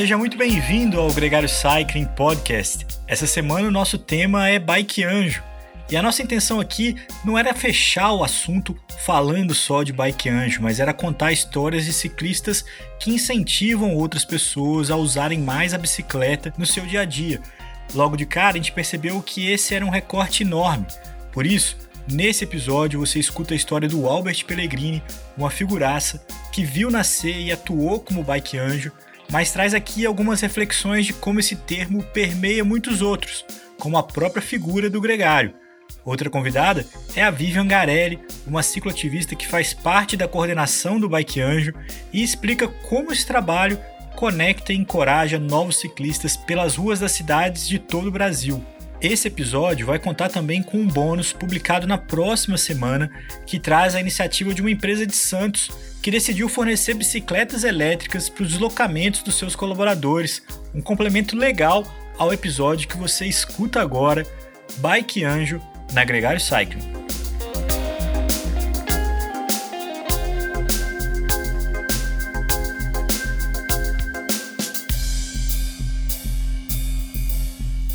seja muito bem-vindo ao Gregário Cycling Podcast. Essa semana o nosso tema é Bike Anjo. E a nossa intenção aqui não era fechar o assunto falando só de bike anjo, mas era contar histórias de ciclistas que incentivam outras pessoas a usarem mais a bicicleta no seu dia a dia. Logo de cara, a gente percebeu que esse era um recorte enorme. Por isso, nesse episódio você escuta a história do Albert Pellegrini, uma figuraça que viu nascer e atuou como bike anjo, mas traz aqui algumas reflexões de como esse termo permeia muitos outros, como a própria figura do gregário. Outra convidada é a Vivian Garelli, uma cicloativista que faz parte da coordenação do Bike Anjo e explica como esse trabalho conecta e encoraja novos ciclistas pelas ruas das cidades de todo o Brasil. Esse episódio vai contar também com um bônus publicado na próxima semana que traz a iniciativa de uma empresa de Santos que decidiu fornecer bicicletas elétricas para os deslocamentos dos seus colaboradores, um complemento legal ao episódio que você escuta agora, Bike Anjo na Gregário Cycling.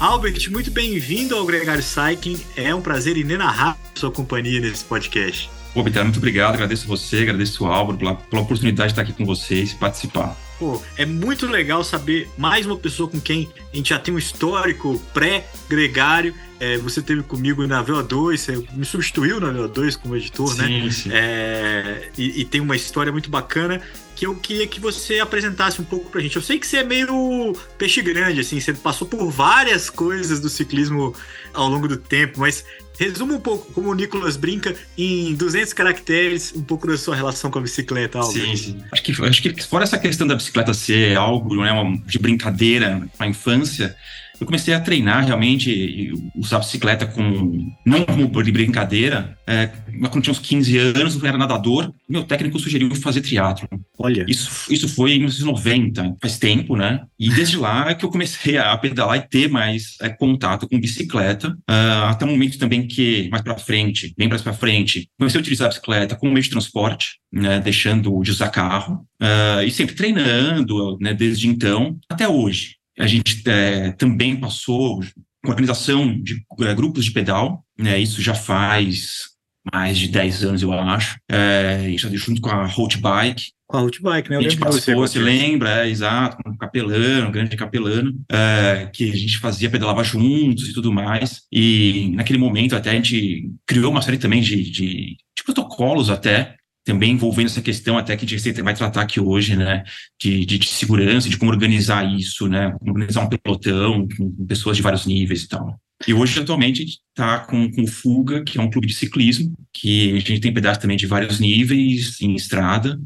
Albert, muito bem-vindo ao Gregário Cycling. É um prazer inenarrável sua companhia nesse podcast. Pô, Vitor, muito obrigado. Agradeço você, agradeço o Álvaro pela, pela oportunidade de estar aqui com vocês e participar. Pô, é muito legal saber mais uma pessoa com quem a gente já tem um histórico pré-gregário é, você teve comigo na VO2, você me substituiu na VO2 como editor, sim, né? Sim. É, e, e, tem uma história muito bacana que eu queria que você apresentasse um pouco pra gente. Eu sei que você é meio peixe grande, assim, você passou por várias coisas do ciclismo ao longo do tempo, mas resuma um pouco como o Nicolas brinca em 200 caracteres, um pouco da sua relação com a bicicleta, Albert. Sim, sim. Acho que, acho que fora essa questão da bicicleta ser algo né, de brincadeira na infância, eu comecei a treinar realmente, usar bicicleta com, não como de brincadeira, é, quando tinha uns 15 anos, eu era nadador, meu técnico sugeriu fazer triatlo. Olha. Isso, isso foi em 1990, faz tempo, né? E desde lá é que eu comecei a pedalar e ter mais é, contato com bicicleta, uh, até o momento também que, mais para frente, bem mais para frente, comecei a utilizar a bicicleta como meio de transporte, né, deixando de usar carro, uh, e sempre treinando, né, desde então até hoje. A gente é, também passou com a organização de é, grupos de pedal, né, isso já faz mais de 10 anos, eu acho, é, junto com a Road Bike. Com a Road Bike, né? Eu a gente participou, você lembra, é, exato, com o Capelano, o grande Capelano, é, que a gente fazia, pedalava juntos e tudo mais. E naquele momento até a gente criou uma série também de, de, de protocolos até, também envolvendo essa questão até que a gente vai tratar aqui hoje, né, de, de, de, segurança, de como organizar isso, né, como organizar um pelotão com pessoas de vários níveis e tal. E hoje, atualmente, a gente está com, com o Fuga, que é um clube de ciclismo, que a gente tem pedaços também de vários níveis em estrada,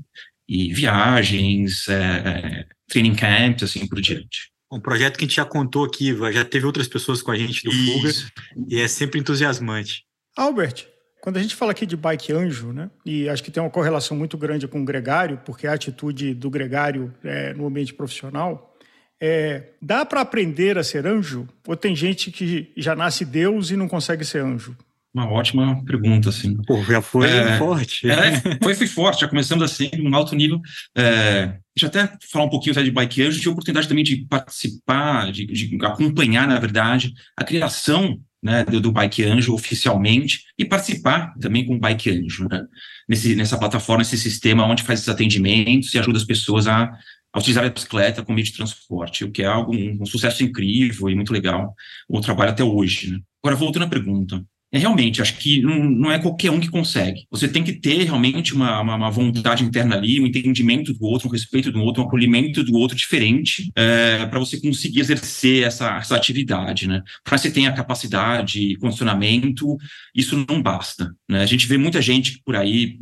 e viagens, é, é, training camps, assim por diante. Um projeto que a gente já contou aqui, já teve outras pessoas com a gente do isso. Fuga, e é sempre entusiasmante. Albert, quando a gente fala aqui de bike anjo, né, e acho que tem uma correlação muito grande com o gregário, porque a atitude do gregário é, no ambiente profissional, é, dá para aprender a ser anjo? Ou tem gente que já nasce Deus e não consegue ser anjo? Uma ótima pergunta, assim. Pô, já foi é, forte. É, foi, foi forte, já começamos assim, num alto nível. É, deixa eu até falar um pouquinho de bike anjo, tive a oportunidade também de participar, de, de acompanhar, na verdade, a criação né, do, do Bike Anjo oficialmente e participar também com o Bike Anjo, né, nesse, nessa plataforma, esse sistema onde faz esses atendimentos e ajuda as pessoas a, a utilizar a bicicleta como meio de transporte, o que é algo, um, um sucesso incrível e muito legal, o trabalho até hoje. Né. Agora, voltando à pergunta, é realmente, acho que não, não, é qualquer um que consegue. Você tem que ter realmente uma, uma, uma, vontade interna ali, um entendimento do outro, um respeito do outro, um acolhimento do outro diferente, é, para você conseguir exercer essa, essa atividade, né? Para você ter a capacidade, condicionamento, isso não basta. Né? A gente vê muita gente por aí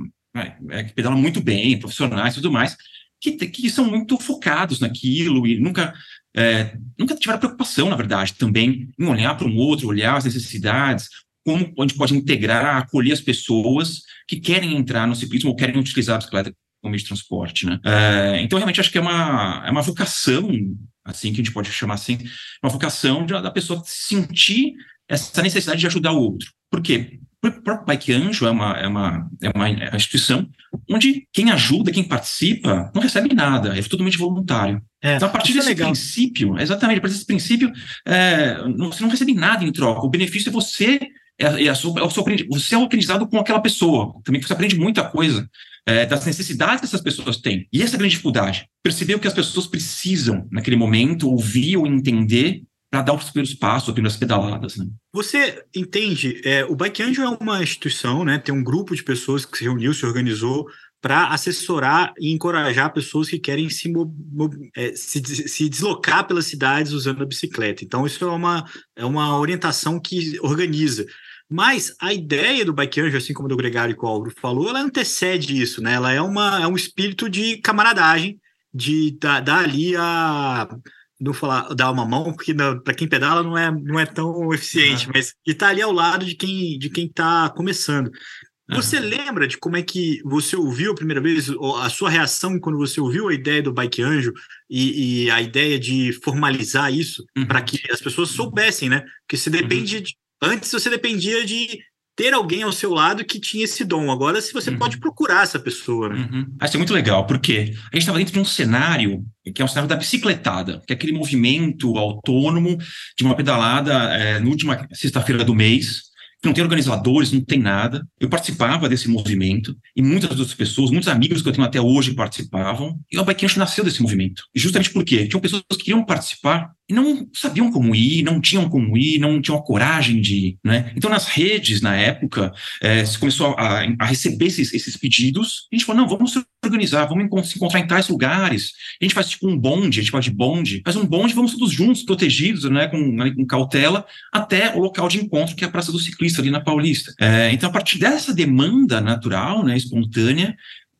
é, que pedala muito bem, profissionais e tudo mais, que, que são muito focados naquilo e nunca é, nunca tiveram preocupação, na verdade, também em olhar para um outro, olhar as necessidades, como a gente pode integrar, acolher as pessoas que querem entrar no ciclismo ou querem utilizar a bicicleta como meio de transporte, né? É, então, realmente, acho que é uma, é uma vocação, assim, que a gente pode chamar assim, uma vocação de, da pessoa sentir essa necessidade de ajudar o outro. Por quê? O próprio Bike Anjo é uma, é uma, é uma instituição onde quem ajuda, quem participa, não recebe nada, é totalmente voluntário. É, então, a partir é desse é princípio, exatamente, a partir desse princípio, é, não, você não recebe nada em troca. O benefício é você, é, é, é o seu, você é o aprendizado com aquela pessoa. Também você aprende muita coisa é, das necessidades que essas pessoas têm. E essa é a grande dificuldade. Perceber o que as pessoas precisam naquele momento, ouvir ou entender para dar os primeiros passos, as pedaladas. Né? Você entende, é, o Bike Angel é uma instituição, né, tem um grupo de pessoas que se reuniu, se organizou para assessorar e encorajar pessoas que querem se, é, se, se, deslocar pelas cidades usando a bicicleta. Então, isso é uma, é uma orientação que organiza. Mas a ideia do Bike Angel, assim como do Gregário Colbro falou, ela antecede isso, né? Ela é, uma, é um espírito de camaradagem, de dar, dar ali a não falar dar uma mão, porque para quem pedala não é, não é tão eficiente, uhum. mas de estar tá ali ao lado de quem de quem está começando. Você uhum. lembra de como é que você ouviu a primeira vez, a sua reação quando você ouviu a ideia do Bike Anjo e, e a ideia de formalizar isso uhum. para que as pessoas soubessem, né? Porque você depende uhum. de, antes você dependia de ter alguém ao seu lado que tinha esse dom. Agora, se você uhum. pode procurar essa pessoa. Né? Uhum. Isso é muito legal, porque a gente estava dentro de um cenário que é um cenário da bicicletada, que é aquele movimento autônomo de uma pedalada é, na última sexta-feira do mês, não tem organizadores, não tem nada. Eu participava desse movimento e muitas outras pessoas, muitos amigos que eu tenho até hoje participavam. E o Bike nasceu desse movimento. Justamente porque tinham pessoas que queriam participar e não sabiam como ir, não tinham como ir, não tinham a coragem de ir, né? Então, nas redes, na época, é, se começou a, a receber esses, esses, pedidos, a gente falou, não, vamos se organizar, vamos se encontrar em tais lugares, a gente faz tipo um bonde, a gente fala de bonde, faz um bonde, vamos todos juntos, protegidos, né, com, né, com cautela, até o local de encontro, que é a Praça do Ciclista, ali na Paulista. É, então, a partir dessa demanda natural, né, espontânea,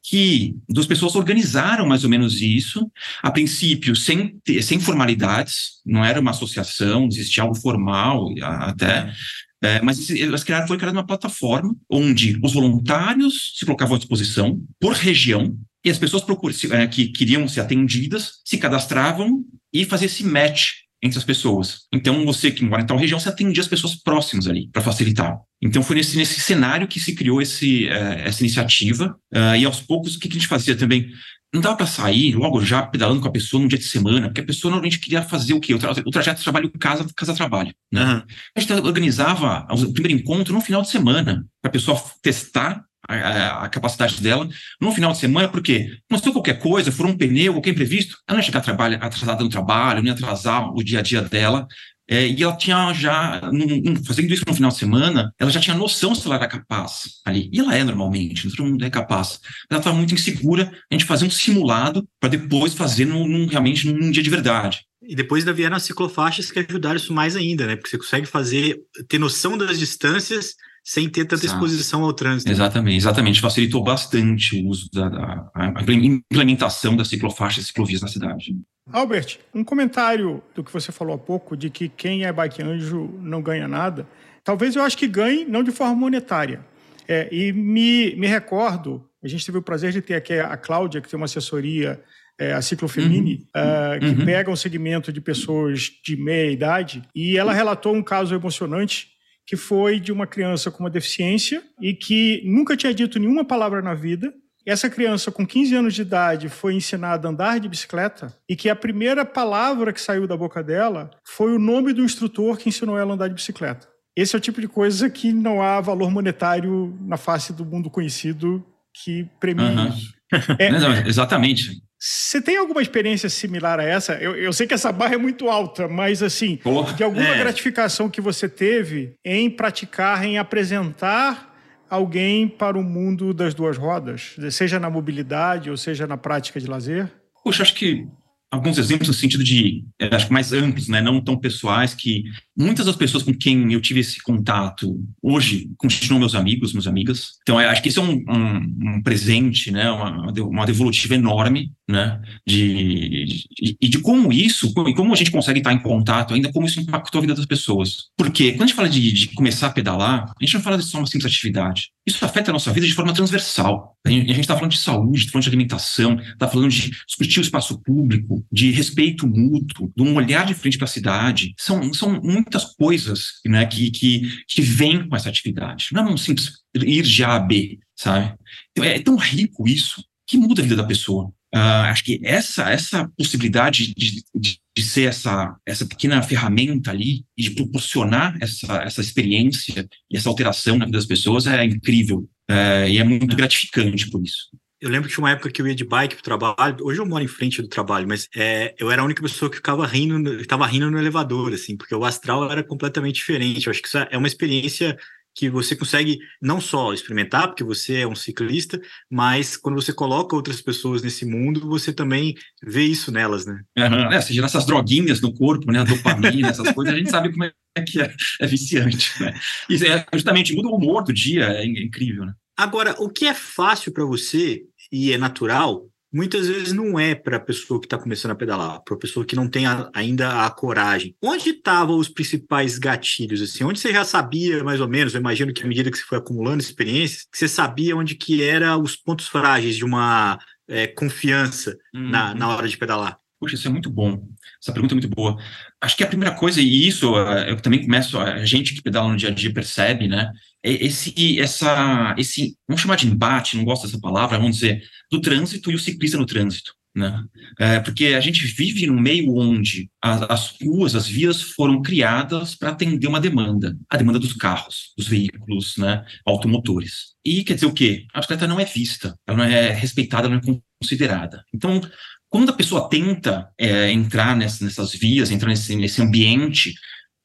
que duas pessoas organizaram mais ou menos isso, a princípio sem, sem formalidades, não era uma associação, existia algo formal até, é, mas elas criaram, foi criada uma plataforma onde os voluntários se colocavam à disposição por região e as pessoas procuram, é, que queriam ser atendidas se cadastravam e faziam esse match entre as pessoas. Então, você que mora em tal região, você atendia as pessoas próximas ali, para facilitar. Então, foi nesse, nesse cenário que se criou esse, uh, essa iniciativa. Uh, e aos poucos, o que, que a gente fazia também? Não dava para sair logo já pedalando com a pessoa num dia de semana, porque a pessoa normalmente queria fazer o quê? O, tra o trajeto trabalho casa, casa trabalho. Né? A gente organizava o primeiro encontro no final de semana, para a pessoa testar a, a, capacidade dela no final de semana, porque sei qualquer coisa, for um pneu, qualquer imprevisto, ela não ia chegar trabalho, atrasada no trabalho, não ia atrasar o dia a dia dela. É, e ela tinha já, num, fazendo isso no final de semana, ela já tinha noção se ela era capaz ali. E ela é normalmente, todo mundo é capaz. Mas ela estava muito insegura, a gente fazia um simulado para depois fazer num, num, realmente num dia de verdade. E depois ainda vieram as ciclofaixas que ajudaram isso mais ainda, né? Porque você consegue fazer, ter noção das distâncias sem ter tanta Exato. exposição ao trânsito. Exatamente, exatamente. Facilitou bastante o uso da, da a implementação das ciclofaixas e ciclovias na cidade. Albert, um comentário do que você falou há pouco, de que quem é bike anjo não ganha nada. Talvez eu acho que ganhe, não de forma monetária. É, e me, me recordo, a gente teve o prazer de ter aqui a Cláudia, que tem uma assessoria, é, a Ciclofemini, uhum. uh, que uhum. pega um segmento de pessoas de meia idade, e ela relatou um caso emocionante que foi de uma criança com uma deficiência e que nunca tinha dito nenhuma palavra na vida. Essa criança, com 15 anos de idade, foi ensinada a andar de bicicleta e que a primeira palavra que saiu da boca dela foi o nome do instrutor que ensinou ela a andar de bicicleta. Esse é o tipo de coisa que não há valor monetário na face do mundo conhecido que premia uhum. isso. É, não, exatamente. Você tem alguma experiência similar a essa? Eu, eu, sei que essa barra é muito alta, mas assim, de alguma é. gratificação que você teve em praticar, em apresentar alguém para o mundo das duas rodas, seja na mobilidade ou seja na prática de lazer? Poxa, acho que alguns exemplos no sentido de, acho que mais amplos, né, não tão pessoais, que muitas das pessoas com quem eu tive esse contato hoje continuam meus amigos, minhas amigas. Então, acho que isso é um, um, um presente, né, uma, uma devolutiva enorme, né, de, de, e de como isso, e como a gente consegue estar em contato ainda, como isso impactou a vida das pessoas. Porque quando a gente fala de, de começar a pedalar, a gente não fala de só uma simples atividade. Isso afeta a nossa vida de forma transversal. A gente está falando de saúde, está falando de alimentação, está falando de discutir o espaço público, de respeito mútuo, de um olhar de frente para a cidade. São, são muitas coisas né, que, que, que vêm com essa atividade. Não é um simples ir de A a B. sabe? Então, é tão rico isso que muda a vida da pessoa. Uh, acho que essa essa possibilidade de, de, de, ser essa essa pequena ferramenta ali e de proporcionar essa essa experiência e essa alteração na vida das pessoas é incrível uh, e é muito é. gratificante por isso. Eu lembro que tinha uma época que eu ia de bike pro trabalho. Hoje eu moro em frente do trabalho, mas é, eu era a única pessoa que ficava rindo, estava rindo no elevador, assim, porque o astral era completamente diferente. Eu acho que isso é uma experiência que você consegue não só experimentar, porque você é um ciclista, mas quando você coloca outras pessoas nesse mundo, você também vê isso nelas, né? Uhum. É, seja essas droguinhas no corpo, né? A dopamina, essas coisas, a gente sabe como é que é, é viciante, né? E é, justamente muda o humor do dia, é incrível, né? Agora, o que é fácil para você e é natural muitas vezes não é para a pessoa que está começando a pedalar, para a pessoa que não tem a, ainda a coragem. Onde estavam os principais gatilhos? assim? Onde você já sabia mais ou menos? Eu imagino que à medida que você foi acumulando experiências, que você sabia onde que era os pontos frágeis de uma é, confiança uhum. na, na hora de pedalar. Poxa, isso é muito bom. Essa pergunta é muito boa. Acho que a primeira coisa, e isso é, eu também começo, a gente que pedala no dia a dia percebe, né? É esse, essa, esse, vamos chamar de embate, não gosto dessa palavra, vamos dizer, do trânsito e o ciclista no trânsito. Né? É, porque a gente vive num meio onde as, as ruas, as vias foram criadas para atender uma demanda, a demanda dos carros, dos veículos, né, automotores. E quer dizer o quê? A bicicleta não é vista, ela não é respeitada, não é considerada. Então, quando a pessoa tenta é, entrar nessas, nessas vias, entrar nesse, nesse ambiente,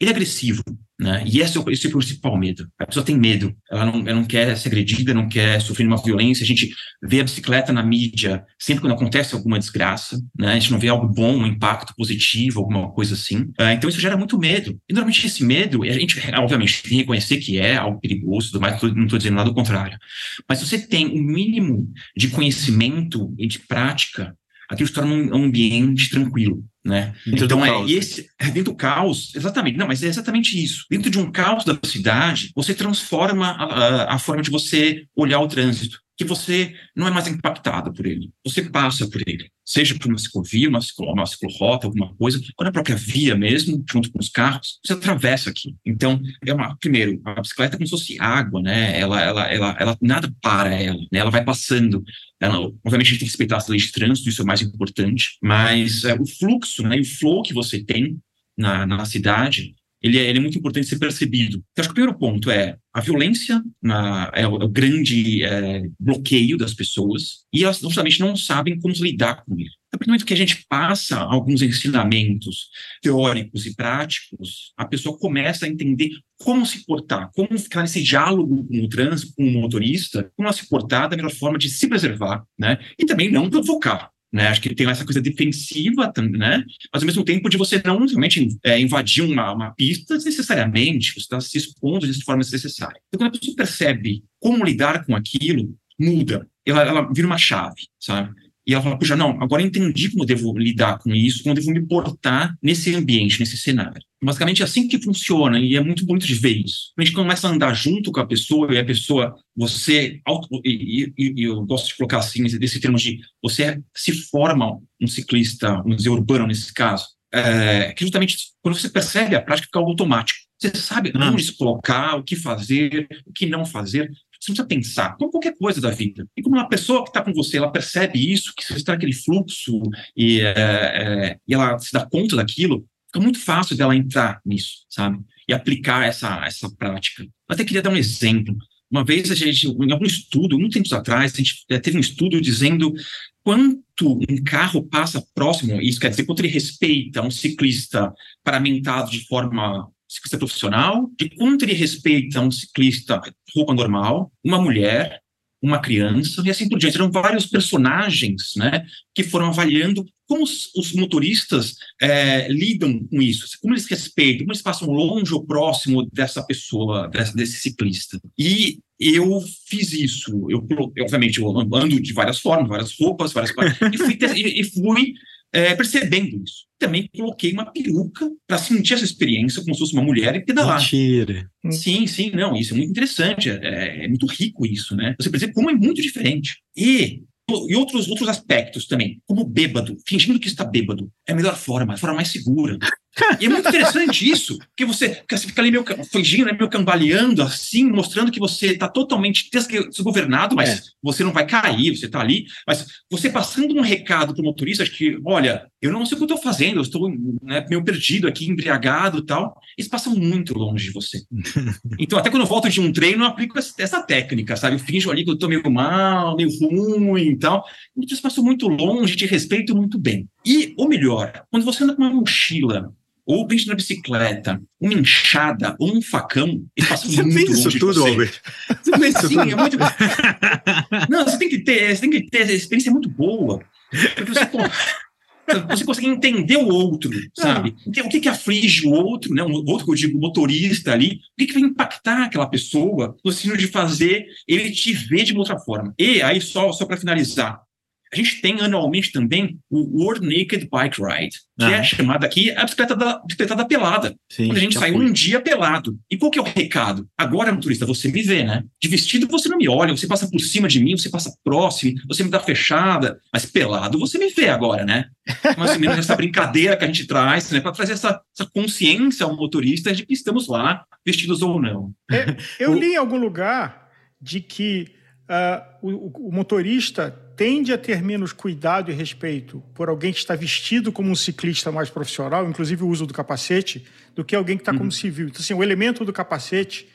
ele é agressivo, né? E esse é, o, esse é o principal medo. A pessoa tem medo, ela não, ela não quer ser agredida, não quer sofrer uma violência. A gente vê a bicicleta na mídia sempre quando acontece alguma desgraça, né? A gente não vê algo bom, um impacto positivo, alguma coisa assim. Uh, então isso gera muito medo. E normalmente esse medo, a gente, obviamente, tem que reconhecer que é algo perigoso, mas não estou dizendo nada do contrário. Mas se você tem um mínimo de conhecimento e de prática aquilo se torna um ambiente tranquilo, né? Dentro então é caos. esse é dentro do caos, exatamente. Não, mas é exatamente isso. Dentro de um caos da cidade, você transforma a, a, a forma de você olhar o trânsito que você não é mais impactado por ele. Você passa por ele, seja por uma ciclovia, uma, ciclo, uma ciclorrota, alguma coisa, ou na própria via mesmo, junto com os carros, você atravessa aqui. Então, é uma, primeiro, a bicicleta é como se fosse água, né? Ela, ela, ela, ela nada para ela, né? Ela vai passando. Ela, obviamente, a gente tem que respeitar as leis de trânsito, isso é o mais importante, mas é, o fluxo, né? E o flow que você tem na, na cidade ele é, ele é, muito importante ser percebido. Então, acho que o primeiro ponto é a violência na, é, o, é, o, grande é, bloqueio das pessoas e elas justamente não sabem como lidar com ele. A partir do momento que a gente passa alguns ensinamentos teóricos e práticos, a pessoa começa a entender como se portar, como ficar nesse diálogo com o trânsito, com o motorista, como se portar da melhor forma de se preservar, né? E também não provocar. Né? Acho que tem essa coisa defensiva, né? mas ao mesmo tempo de você não realmente é, invadir uma, uma pista desnecessariamente, você está se expondo de forma desnecessária. Então, quando a pessoa percebe como lidar com aquilo, muda, ela, ela vira uma chave, sabe? E ela fala, puxa, não, agora entendi como eu devo lidar com isso, como eu devo me portar nesse ambiente, nesse cenário. Basicamente é assim que funciona, e é muito bonito de ver isso. A gente começa a andar junto com a pessoa, e a pessoa, você, e, e, e eu gosto de colocar assim, desse termo de, você se forma um ciclista, um dizer, urbano nesse caso, é, que justamente quando você percebe a prática fica automático. Você sabe onde se colocar, o que fazer, o que não fazer. Você precisa pensar, como qualquer coisa da vida. E como uma pessoa que está com você, ela percebe isso, que você está naquele fluxo e, é, é, e ela se dá conta daquilo, fica muito fácil dela entrar nisso, sabe? E aplicar essa, essa prática. Eu até queria dar um exemplo. Uma vez a gente, em algum estudo, muito tempos atrás, a gente é, teve um estudo dizendo quanto um carro passa próximo, isso quer dizer, quanto ele respeita um ciclista paramentado de forma ciclista profissional, de quanto ele respeita um ciclista roupa normal, uma mulher, uma criança, e assim por diante. Eram vários personagens né, que foram avaliando como os, os motoristas é, lidam com isso, como eles respeitam, como eles passam longe ou próximo dessa pessoa, desse, desse ciclista. E eu fiz isso. Eu, obviamente, eu ando de várias formas, várias roupas, várias e fui, e fui é, percebendo isso. Também coloquei uma peruca para sentir essa experiência como se fosse uma mulher e pedalar. Mentira. Sim, sim, não, isso é muito interessante, é, é muito rico isso, né? Você percebe como é muito diferente. E e outros, outros aspectos também, como bêbado, fingindo que está bêbado, é a melhor forma, a forma mais segura. E é muito interessante isso, porque você, você fica ali meio fingindo, né, meio cambaleando, assim, mostrando que você está totalmente desgovernado, mas é. você não vai cair, você está ali. Mas você passando um recado para o motorista de que, olha, eu não sei o que eu estou fazendo, eu estou né, meio perdido aqui, embriagado e tal. Eles passam muito longe de você. então, até quando eu volto de um treino, eu aplico essa técnica, sabe? Eu finjo ali que eu estou meio mal, meio ruim e tal. Eles passam muito longe, te respeito muito bem. E, ou melhor, quando você anda com uma mochila ou pente na bicicleta, uma enxada ou um facão, ele passa você muito longe isso tudo, Albert? Você fez isso Sim, tudo? é muito... Não, você tem que ter, você tem que ter, a experiência é muito boa, porque você, você consegue entender o outro, sabe? Ah. O que, que aflige o outro, né? O outro que eu digo, motorista ali, o que, que vai impactar aquela pessoa no sentido de fazer ele te ver de uma outra forma. E aí, só, só para finalizar, a gente tem anualmente também o World Naked Bike Ride, que é chamada aqui a bicicleta da, bicicleta da pelada. Sim, quando a gente sai um dia pelado. E qual que é o recado? Agora, motorista, você me vê, né? De vestido você não me olha, você passa por cima de mim, você passa próximo, você me dá fechada, mas pelado você me vê agora, né? Mais ou menos essa brincadeira que a gente traz, né? Para trazer essa, essa consciência ao motorista de que estamos lá, vestidos ou não. É, eu li em algum lugar de que uh, o, o motorista tende a ter menos cuidado e respeito por alguém que está vestido como um ciclista mais profissional, inclusive o uso do capacete, do que alguém que está uhum. como civil. Então, assim, o elemento do capacete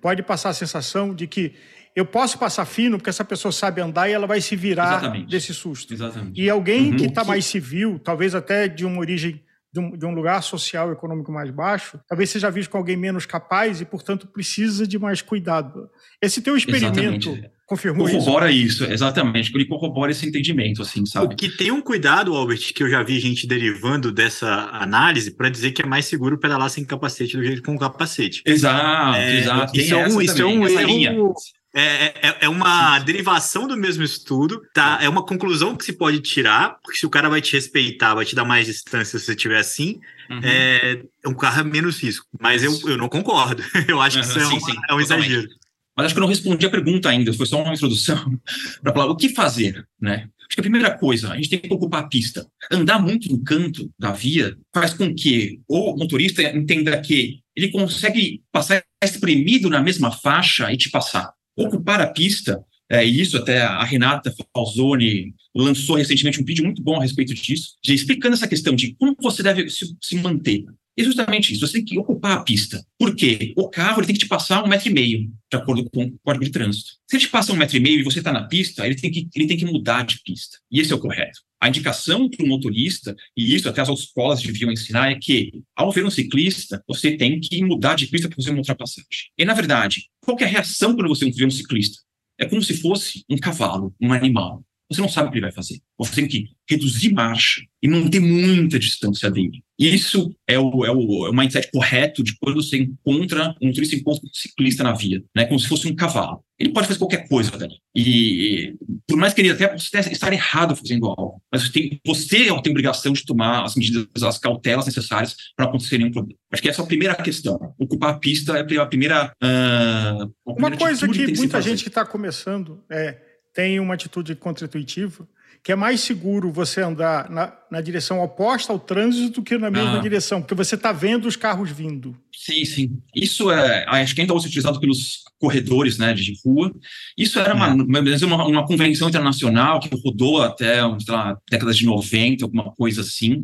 pode passar a sensação de que eu posso passar fino porque essa pessoa sabe andar e ela vai se virar Exatamente. desse susto. Exatamente. E alguém uhum. que está mais civil, talvez até de uma origem de um, de um, lugar social e econômico mais baixo, talvez seja visto com alguém menos capaz e, portanto, precisa de mais cuidado. Esse teu experimento Exatamente. Confirmou corrobora isso? isso? exatamente. Ele corrobora esse entendimento, assim, sabe? O que tem um cuidado, Albert, que eu já vi gente derivando dessa análise para dizer que é mais seguro pedalar sem capacete do que com capacete. Exato, é, exato. Isso é, um, isso é um erro é, é, é, é, uma derivação do mesmo estudo, tá? É uma conclusão que se pode tirar, porque se o cara vai te respeitar, vai te dar mais distância se você estiver assim, uhum. é, um carro é menos risco. Mas eu, eu não concordo. Eu acho que isso é, sim, uma, sim, é um exagero. Mas acho que eu não respondi a pergunta ainda, foi só uma introdução para falar o que fazer, né? Acho que a primeira coisa, a gente tem que ocupar a pista. Andar muito no canto da via faz com que o motorista entenda que ele consegue passar espremido na mesma faixa e te passar ocupar a pista, é, isso até a Renata Falzoni lançou recentemente um vídeo muito bom a respeito disso, explicando essa questão de como você deve se, se manter. É justamente isso, você tem que ocupar a pista. Por quê? O carro ele tem que te passar um metro e meio, de acordo com o código de trânsito. Se ele te passa um metro e meio e você está na pista, ele tem, que, ele tem que mudar de pista. E esse é o correto. A indicação para o motorista, e isso até as escolas deviam ensinar, é que, ao ver um ciclista, você tem que mudar de pista para fazer uma ultrapassagem. E, na verdade, qual é a reação quando você vê um ciclista? É como se fosse um cavalo, um animal. Você não sabe o que ele vai fazer. Você tem que reduzir marcha e manter muita distância dele. Isso é o, é o, é o mindset correto de quando você encontra um turista encontra um ciclista na via, né? Como se fosse um cavalo. Ele pode fazer qualquer coisa dali. E por mais que ele até possa estar errado fazendo algo, mas você tem, você tem obrigação de tomar as medidas, as cautelas necessárias para acontecer nenhum problema. Acho que essa é a primeira questão. Ocupar a pista é a primeira. Uh, a primeira Uma coisa que, que muita gente que está começando é tem uma atitude contra-intuitiva, que é mais seguro você andar na, na direção oposta ao trânsito do que na mesma ah. direção, porque você está vendo os carros vindo. Sim, sim. Isso é, acho que ainda hoje utilizado pelos corredores né, de rua. Isso era uma, é. uma, uma convenção internacional que rodou até, sei lá, décadas de 90, alguma coisa assim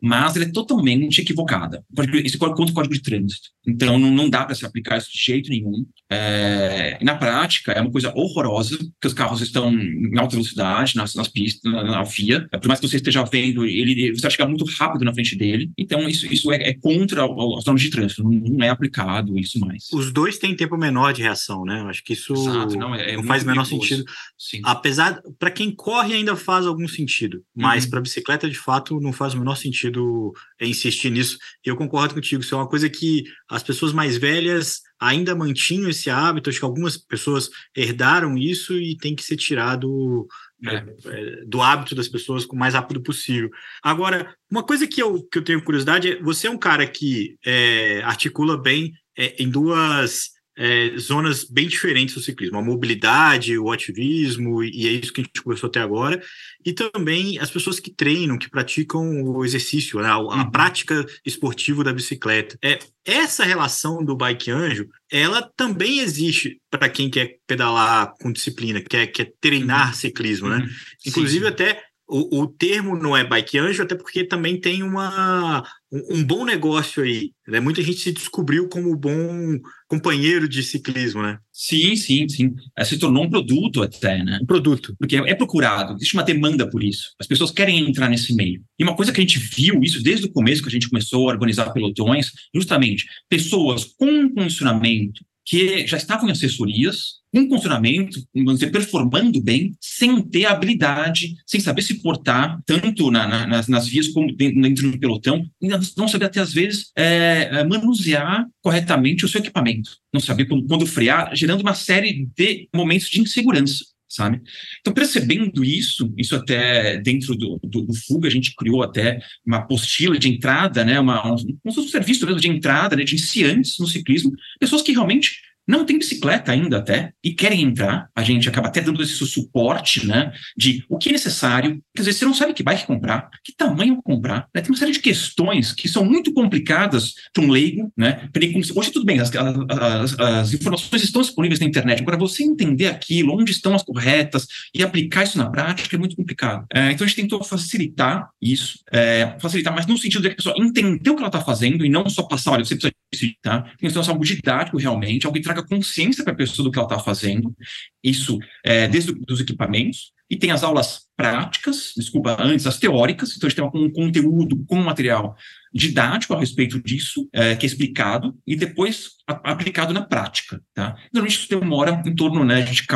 mas ela é totalmente equivocada. Isso é contra o código de trânsito. Então, não, não dá para se aplicar isso de jeito nenhum. É, na prática, é uma coisa horrorosa, que os carros estão em alta velocidade nas, nas pistas, na, na, via. É, por mais que você esteja vendo, ele, você vai chegar muito rápido na frente dele. Então, isso, isso é, é contra as normas de trânsito. Não, não, é aplicado isso mais. Os dois têm tempo menor de reação, né? Eu acho que isso Exato, não, é, é não faz o menor sentido. Sim. Apesar, para quem corre ainda faz algum sentido, mas uhum. para bicicleta, de fato, não faz o menor sentido sentido insistir nisso. Eu concordo contigo, isso é uma coisa que as pessoas mais velhas ainda mantinham esse hábito, acho que algumas pessoas herdaram isso e tem que ser tirado é. É, do hábito das pessoas o mais rápido possível. Agora, uma coisa que eu, que eu tenho curiosidade é, você é um cara que é, articula bem é, em duas é, zonas bem diferentes do ciclismo: a mobilidade, o ativismo, e é isso que a gente conversou até agora, e também as pessoas que treinam, que praticam o exercício, né, a, a uhum. prática esportiva da bicicleta. É, essa relação do bike anjo, ela também existe para quem quer pedalar com disciplina, quer, quer treinar uhum. ciclismo, né? Uhum. Inclusive, sim. até o, o, termo não é bike anjo, até porque também tem uma, um, um, bom negócio aí. Né? Muita gente se descobriu como bom companheiro de ciclismo, né? Sim, sim, sim. É, se tornou um produto até, né? Um produto. Porque é, é procurado, existe uma demanda por isso. As pessoas querem entrar nesse meio. E uma coisa que a gente viu isso desde o começo, que a gente começou a organizar pelotões, justamente pessoas com condicionamento que já estavam em assessorias, com funcionamento, vamos dizer, performando bem, sem ter habilidade, sem saber se portar, tanto na, na, nas, nas, vias como dentro, dentro, do pelotão, não saber até às vezes é, é, manusear corretamente o seu equipamento, não saber quando, quando frear, gerando uma série de momentos de insegurança sabe? Então, percebendo isso, isso até dentro do, do, do, Fuga, a gente criou até uma apostila de entrada, né, uma, um, um serviço mesmo de entrada, né, de iniciantes no ciclismo, pessoas que realmente não tem bicicleta ainda até e querem entrar, a gente acaba até dando esse suporte, né, de o que é necessário, quer dizer, você não sabe que bike comprar, que tamanho comprar, né? tem uma série de questões que são muito complicadas para um leigo, né, hoje tudo bem, as, as, as, informações estão disponíveis na internet, agora você entender aquilo, onde estão as corretas e aplicar isso na prática é muito complicado. É, então a gente tentou facilitar isso, é, facilitar, mas no sentido de que a pessoa entender o que ela está fazendo e não só passar, olha, você precisa disso, tá? Tem que ser algo didático realmente, algo que traga consciência para a pessoa do que ela está fazendo, isso é, desde os equipamentos, e tem as aulas práticas, desculpa, antes, as teóricas, então a gente tem um conteúdo com material didático a respeito disso, é, que é explicado, e depois a, aplicado na prática, tá? Normalmente isso demora em torno, né, a gente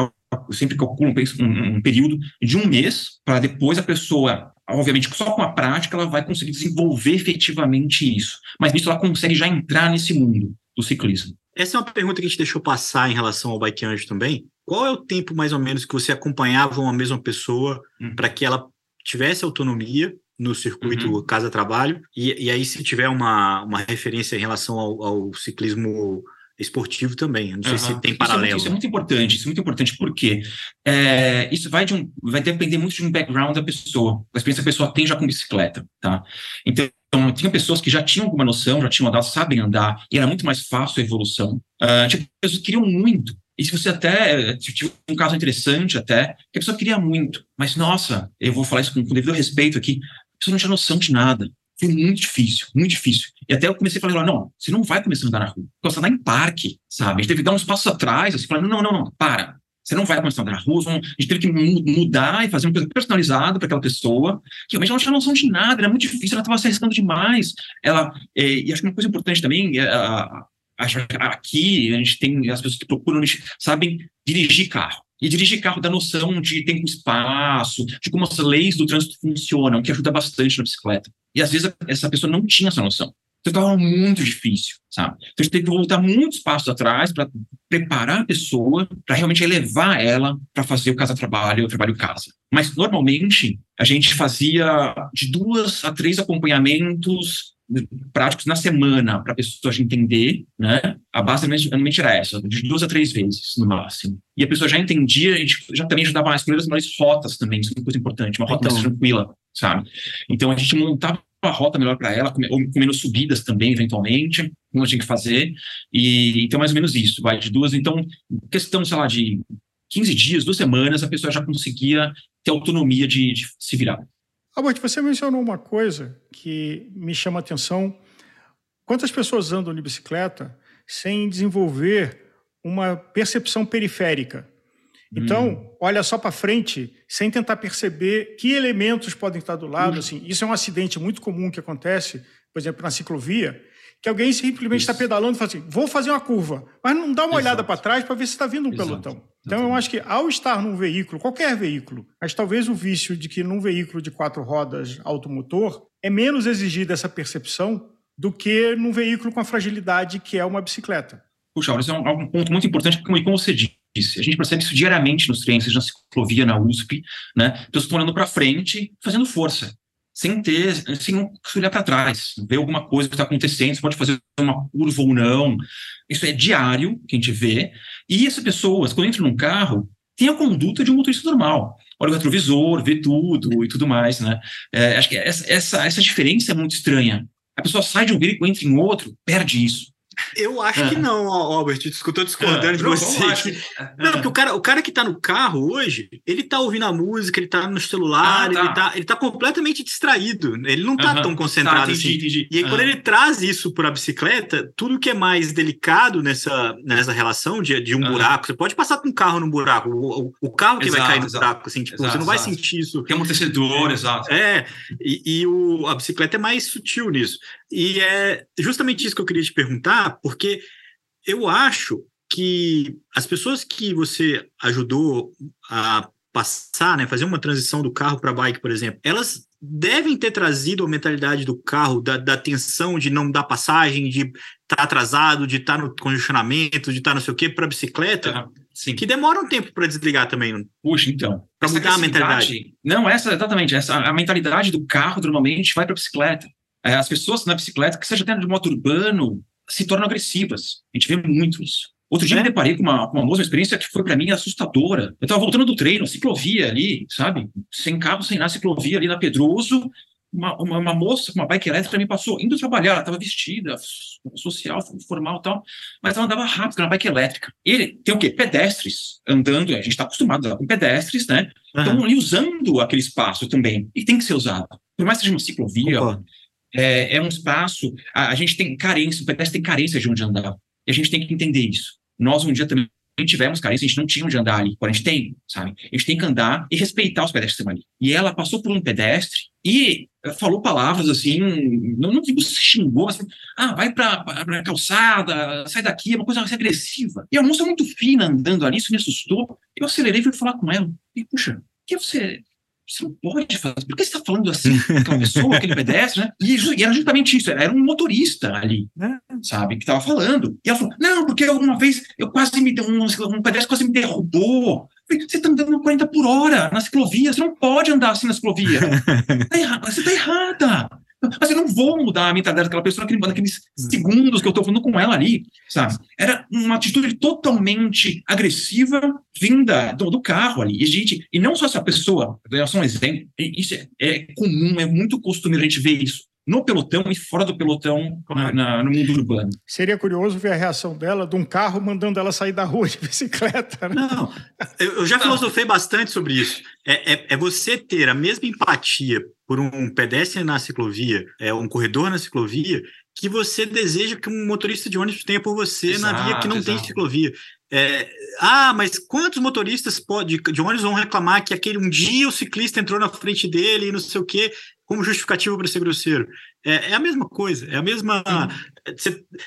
sempre calcula um, um, um período de um mês, para depois a pessoa obviamente, só com a prática ela vai conseguir desenvolver efetivamente isso. Mas nisso ela consegue já entrar nesse mundo do ciclismo. Essa é uma pergunta que a gente deixou passar em relação ao Bike Anjo também. Qual é o tempo, mais ou menos, que você acompanhava uma mesma pessoa uhum. para que ela tivesse autonomia no circuito uhum. casa-trabalho? E, e, aí, se tiver uma, uma referência em relação ao, ao ciclismo esportivo também. Não sei uhum. se tem paralelo. Isso é, muito, isso é, muito, importante, isso é muito importante, porque é, isso vai, de um, vai depender muito de um background da pessoa, da experiência que a pessoa tem já com bicicleta, tá? Então, então, tinha pessoas que já tinham alguma noção, já tinham andado, sabem andar, e era muito mais fácil a evolução. Uh, tinha pessoas que queriam muito. E se você até, tive um caso interessante até, que a pessoa queria muito, mas nossa, eu vou falar isso com, com devido respeito aqui, a pessoa não tinha noção de nada. Foi muito difícil, muito difícil. E até eu comecei a falar, não, você não vai começar a andar na rua, você vai andar em parque, sabe? A gente teve que dar uns passos atrás, assim, falando, não, não, não, para, você não vai começar a andar na rua, a gente teve que mudar e fazer uma coisa personalizada para aquela pessoa, que realmente ela não tinha noção de nada, era muito difícil, ela estava se arriscando demais. Ela, é, e acho que uma coisa importante também, é, a, aqui a gente tem as pessoas que procuram, sabem dirigir carro. E dirigir carro dá noção de tempo e espaço, de como as leis do trânsito funcionam, que ajuda bastante na bicicleta. E às vezes essa pessoa não tinha essa noção. Então estava muito difícil, sabe? Então a gente teve que voltar muitos passos atrás para preparar a pessoa, para realmente elevar ela para fazer o casa-trabalho, o trabalho-casa. Mas normalmente a gente fazia de duas a três acompanhamentos práticos na semana para a pessoa entender, né? A base era essa, de duas a três vezes no máximo. E a pessoa já entendia, a gente já também ajudava mais com as melhores rotas também, isso é uma coisa importante, uma rota então, mais tranquila, sabe? Então a gente montava uma rota melhor para ela, com, ou com menos subidas também, eventualmente, como tinha que fazer. E então, mais ou menos isso, vai de duas. Então, questão, sei lá, de 15 dias, duas semanas, a pessoa já conseguia ter autonomia de, de se virar. Albert, você mencionou uma coisa que me chama a atenção. Quantas pessoas andam de bicicleta sem desenvolver uma percepção periférica? Então, hum. olha só para frente, sem tentar perceber que elementos podem estar do lado. Hum. Assim, isso é um acidente muito comum que acontece, por exemplo, na ciclovia, que alguém simplesmente está pedalando e fala assim: vou fazer uma curva, mas não dá uma Exato. olhada para trás para ver se está vindo um Exato. pelotão. Então, eu acho que ao estar num veículo, qualquer veículo, mas talvez o vício de que num veículo de quatro rodas automotor é menos exigida essa percepção do que num veículo com a fragilidade que é uma bicicleta. Puxa, isso é um, um ponto muito importante, porque, como você disse, a gente percebe isso diariamente nos treinos, na ciclovia, na USP, né? Pessoas estão olhando para frente, fazendo força. sem ter, sem olhar para trás, ver alguma coisa que está acontecendo, você pode fazer uma curva ou não. Isso é diário que a gente vê. E essas pessoas, quando entram num carro, têm a conduta de um motorista normal. Olha o retrovisor, vê tudo e tudo mais, né? É, acho que essa, essa, essa diferença é muito estranha. A pessoa sai de um veículo, entra em outro, perde isso. Eu acho que não, Albert. Estou discordando de você. Não, porque o cara, o cara que está no carro hoje, ele está ouvindo a música, ele está no celular, ah, tá. ele, está ele tá completamente distraído. Ele não está tão concentrado tá, entendi, assim. Entendi. E aí, quando ele traz isso para a bicicleta, tudo que é mais delicado nessa, nessa relação de, de um buraco, você pode passar com um carro num buraco. O, o, o carro que exato, vai cair no exato. buraco, assim, tipo, exato, você não vai sentir isso. Tem amortecedor, exato. É, e, e o, a bicicleta é mais sutil nisso. E é justamente isso que eu queria te perguntar, porque eu acho que as pessoas que você ajudou a passar, né, fazer uma transição do carro para bike, por exemplo, elas devem ter trazido a mentalidade do carro, da, da tensão de não dar passagem, de estar tá atrasado, de estar tá no congestionamento, de estar tá não sei o quê, para a bicicleta, que demora um tempo para desligar também. Puxa, então. Para mudar a mentalidade. Não, essa, exatamente. Essa, a mentalidade do carro normalmente vai para a bicicleta. É, as pessoas na bicicleta, que seja dentro de moto urbano, se tornam agressivas. A gente vê muito isso. Outro dia me deparei com uma, com uma moça, uma experiência que foi para mim assustadora. Eu estava voltando do treino, ciclovia ali, sabe? Sem carro, sem nada, ciclovia ali na Pedroso. Uma, uma, uma moça com uma bike elétrica me passou, indo trabalhar, ela estava vestida, social, formal e tal, mas ela andava rápido, uma bike elétrica. Ele tem o quê? Pedestres andando, a gente está acostumado com pedestres, né? Uhum. Então, ali usando aquele espaço também, e tem que ser usado. Por mais que seja uma ciclovia, é, é um espaço. A, a, gente tem carência, o pedestre tem carência de onde andar. E a gente tem que entender isso. Nós, um dia também tivemos carência, a gente não tinha onde andar ali. Agora a gente tem, sabe? A gente tem que andar e respeitar os pedestres ali. E ela passou por um pedestre e falou palavras assim, não, não digo xingou, mas ah, vai para a calçada, sai daqui, é uma coisa agressiva. E a moça muito fina andando ali, isso me assustou. Eu acelerei e fui falar com ela. E, puxa, que você você não pode fazer. Por que você está falando assim com aquela pessoa, aquele pedestre, né? E, e, era justamente isso, era um motorista ali, né? sabe, que estava falando. E ela falou: não, porque uma vez eu quase me deu um, um pedestre quase me derrubou. Você está andando 40 por hora na ciclovia, você não pode andar assim na ciclovia. tá você está errada. Mas eu não vou mudar a mentalidade daquela pessoa naquele, naqueles hum. segundos que eu estou falando com ela ali, sabe? Era uma atitude totalmente agressiva vinda do, do, carro ali. E, gente, e não só essa pessoa, é só um exemplo, isso é, é comum, é muito costumeiro a gente ver isso no pelotão e fora do pelotão na, na, no mundo urbano. Seria curioso ver a reação dela de um carro mandando ela sair da rua de bicicleta. Né? Não, eu já filosofei bastante sobre isso. É, é, é, você ter a mesma empatia por um pedestre na ciclovia, é um corredor na ciclovia, que você deseja que um motorista de ônibus tenha por você exato, na via que não exato. tem ciclovia. É, ah, mas quantos motoristas pode, de ônibus vão reclamar que aquele um dia o ciclista entrou na frente dele e não sei o quê? como justificativo para ser grosseiro. É, é, a mesma coisa, é a mesma.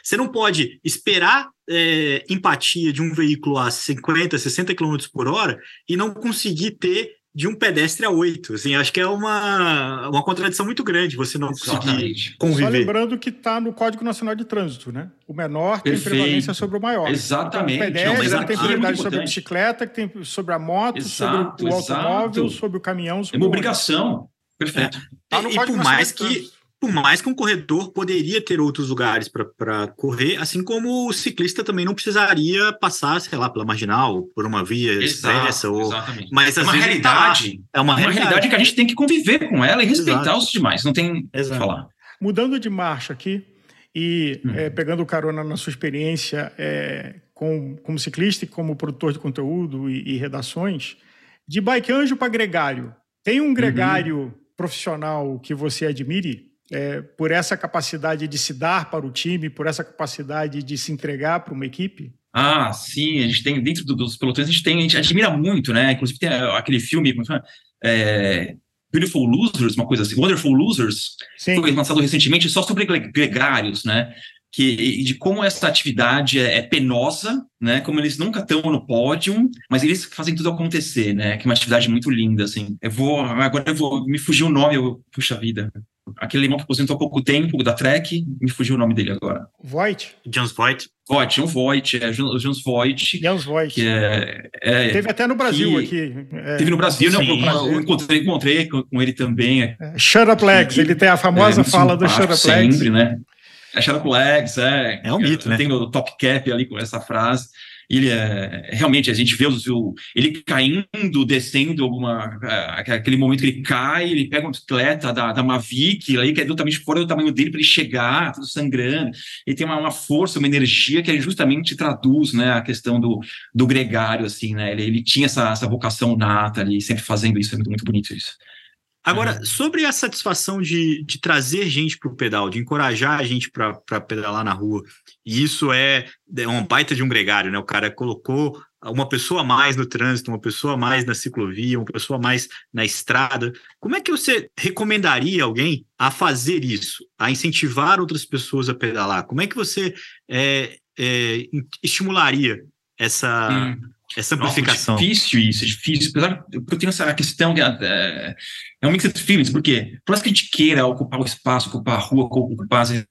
Você não pode esperar é, empatia de um veículo a 50, 60 km por hora e não conseguir ter de um pedestre a oito. Assim, acho que é uma, uma contradição muito grande você não conseguir conviver. Só lembrando que está no Código Nacional de Trânsito, né? O menor tem Perfeito. prevalência sobre o maior. Exatamente. Então, o pedestre não, tem prioridade é sobre a bicicleta, que tem sobre a moto, exato, sobre o automóvel, sobre o caminhão. Sobre é uma obrigação. Perfeito. É. e, e por mais que por mais que um corredor poderia ter outros lugares para correr, assim como o ciclista também não precisaria passar, sei lá, pela marginal, por uma via expressa. Ou... Exatamente. Mas, é uma realidade. Tá... É uma, é uma realidade. que a gente tem que conviver com ela e respeitar Exato. os demais. Não tem o que falar. Mudando de marcha aqui e hum. é, pegando carona na sua experiência é, com, como ciclista e como produtor de conteúdo e, e redações, de bike anjo para gregário. Tem um uhum. gregário uhum profissional que você admire é, por essa capacidade de se dar para o time, por essa capacidade de se entregar para uma equipe? Ah, sim, a gente tem, dentro dos pelotões, a gente tem, a gente admira muito, né? Inclusive tem aquele filme, é, Beautiful Losers, uma coisa assim, Wonderful Losers, sim. foi lançado recentemente só sobre gregários, né? que, de como essa atividade é, é, penosa, né? Como eles nunca estão no pódio, mas eles fazem tudo acontecer, né? Que é uma atividade muito linda, assim. Eu vou agora eu vou me fugir o nome, eu, puxa vida. Aquele alemão que aposentou há pouco tempo da Trek, me fugiu o nome dele agora. Voigt? Jans Voigt. Voigt, John Voigt, é, Jans Voigt. Jans Voigt. Que é, é, teve até no Brasil que, aqui. É, teve no Brasil, não, eu, eu encontrei, encontrei com, com ele também. É, Shut Up Legs, ele tem a famosa fala do Shut Up Legs. Sempre, né? É Shut Up Legs, é. É um mito, né? Tem o Top Cap ali com essa frase ele é realmente a gente vê o, ele caindo, descendo alguma aquele momento que ele cai, ele pega uma bicicleta da, da Mavic, aí que é totalmente fora do tamanho dele para ele chegar, tudo sangrando. Ele tem uma, uma, força, uma energia que justamente traduz, né, a questão do, do gregário assim, né? Ele, ele tinha essa, essa vocação nata ali, sempre fazendo isso, é muito, muito bonito isso. Agora, uhum. sobre a satisfação de, de trazer gente para o pedal, de encorajar a gente para pedalar na rua, e isso é, é uma baita de um gregário, né? O cara colocou uma pessoa a mais no trânsito, uma pessoa a mais na ciclovia, uma pessoa a mais na estrada. Como é que você recomendaria alguém a fazer isso, a incentivar outras pessoas a pedalar? Como é que você é, é, estimularia essa, hum essa amplificação. Nossa, é difícil isso, é difícil. Apesar que eu tenho essa questão, é, é um mix de feelings, porque por mais que a gente queira ocupar o espaço, ocupar a rua, ocupar as, é,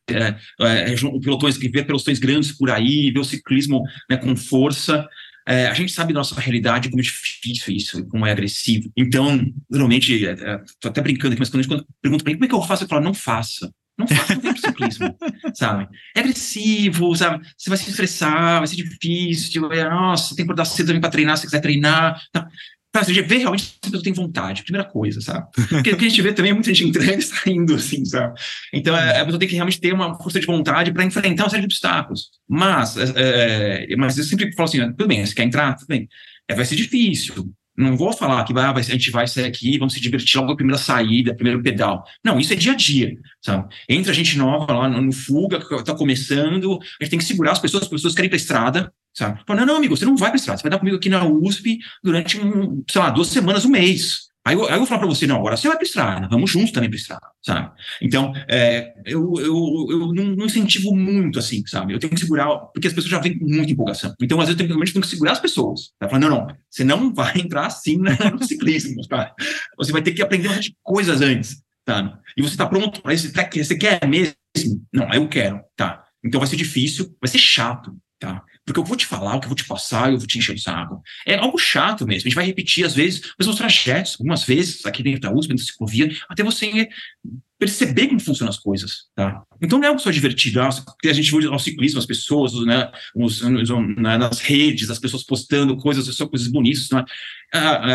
é, pelotões, ver pelotões grandes por aí, ver o ciclismo né, com força, é, a gente sabe da nossa realidade como é difícil isso, como é agressivo. Então, normalmente, estou é, até brincando aqui, mas quando, quando pergunto para mim como é que eu faço, eu falo, não faça. Não faça tempo ciclismo, sabe? É agressivo, sabe? Você vai se estressar, vai ser difícil. É, nossa, tem que acordar cedo também para treinar, se quiser treinar. Tá. Pra você ver realmente se a pessoa tem vontade, primeira coisa, sabe? Porque o que a gente vê também é muita gente entrando e saindo, assim, sabe? Então, é, a pessoa tem que realmente ter uma força de vontade para enfrentar uma série de obstáculos. Mas, é, é, mas eu sempre falo assim, tudo bem, você quer entrar? Tudo bem. É, vai ser difícil, não vou falar que ah, a gente vai sair aqui, vamos se divertir logo na primeira saída, primeiro pedal. Não, isso é dia a dia, sabe? Entra gente nova lá no, no fuga, está começando, a gente tem que segurar as pessoas, as pessoas querem ir para a estrada, sabe? Fala, não, não, amigo, você não vai para a estrada, você vai dar comigo aqui na USP durante, um, sei lá, duas semanas, um mês. Aí eu, aí eu vou falar para você, não, agora você vai para estrada, vamos juntos também para estrada, sabe? Então, é, eu, eu, eu não, não, incentivo muito assim, sabe? Eu tenho que segurar, porque as pessoas já vêm com muita empolgação. Então, às vezes, eu tenho, eu tenho que segurar as pessoas. Tá falando, não, não, você não vai entrar assim no ciclismo, tá? Você vai ter que aprender um monte de coisas antes, tá? E você está pronto para isso? Você quer mesmo? Não, eu quero, tá? Então vai ser difícil, vai ser chato, tá? Porque eu vou te falar, o que eu vou te passar, eu vou te encher o saco. É algo chato mesmo. A gente vai repetir, às vezes, os mesmos trajetos, algumas vezes, aqui dentro da USP, dentro da ciclovia, até você perceber como funcionam as coisas, tá? Então não é algo só divertido, ah, a gente vê o ciclismo, as pessoas, né, os, né, nas redes, as pessoas postando coisas, só coisas bonitas, né?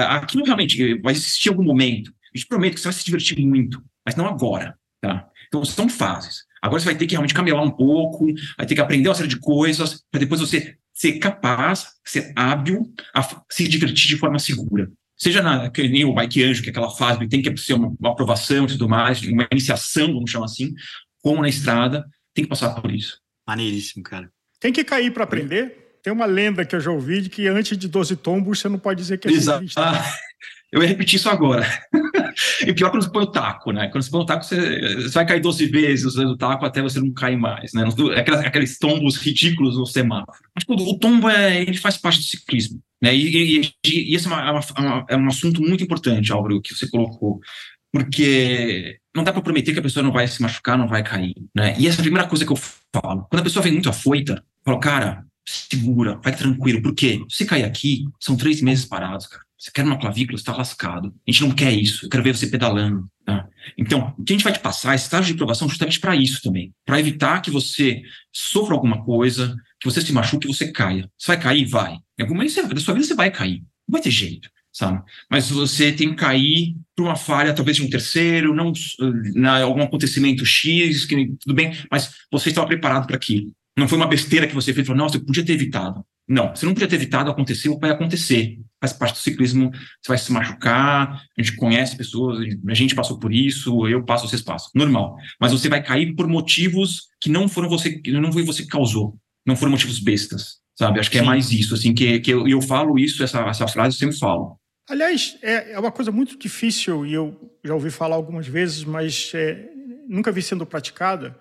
aquilo realmente vai existir algum momento. Eu te prometo que você vai se divertir muito, mas não agora, tá? Então são fases. Agora você vai ter que realmente camelar um pouco, vai ter que aprender uma série de coisas, para depois você ser capaz, ser hábil a se divertir de forma segura. Seja na, que nem o Bike Anjo, que é aquela fase que tem que ser uma, uma aprovação e tudo mais, uma iniciação, vamos chamar assim, como na estrada, tem que passar por isso. Maneiríssimo, cara. Tem que cair para aprender? Tem uma lenda que eu já ouvi de que antes de 12 tombos você não pode dizer que é Exato. Ah, eu ia repetir isso agora. e pior quando você põe o taco, né? Quando você põe o taco, você, você vai cair 12 vezes usando o taco até você não cair mais, né? Aquelas, aqueles tombos ridículos no semáforo. O tombo é, ele faz parte do ciclismo. Né? E, e, e esse é, uma, é, uma, é, um assunto muito importante, Álvaro, que você colocou. Porque não dá para prometer que a pessoa não vai se machucar, não vai cair. Né? E essa é a primeira coisa que eu falo. Quando a pessoa vem muito afoita, eu falo, cara, segura, vai tranquilo. Por quê? Se cair aqui, são três meses parados, cara. Você quer uma clavícula, está lascado. A gente não quer isso. Eu quero ver você pedalando. Tá? Então, o que a gente vai te passar é estágio de provação justamente para isso também. Para evitar que você sofra alguma coisa, que você se machuque, que você caia. Você vai cair? Vai. Em algum momento da sua vida você vai cair. Não vai ter jeito, sabe? Mas você tem que cair por uma falha, talvez de um terceiro, não na algum acontecimento X, que tudo bem, mas você estava preparado para aquilo. Não foi uma besteira que você fez, falou, nossa, eu podia ter evitado. Não, você não podia ter evitado, aconteceu, vai acontecer. Faz parte do ciclismo, você vai se machucar, a gente conhece pessoas, a gente passou por isso, eu passo, vocês passam. Normal. Mas você vai cair por motivos que não foram você, que não foi você que causou. Não foram motivos bestas, sabe? Acho que é Sim. é mais isso, assim, que, que eu, eu falo isso, essa, essa frase eu sempre falo. Aliás, é, é uma coisa muito difícil, e eu já ouvi falar algumas vezes, mas é, nunca vi sendo praticada,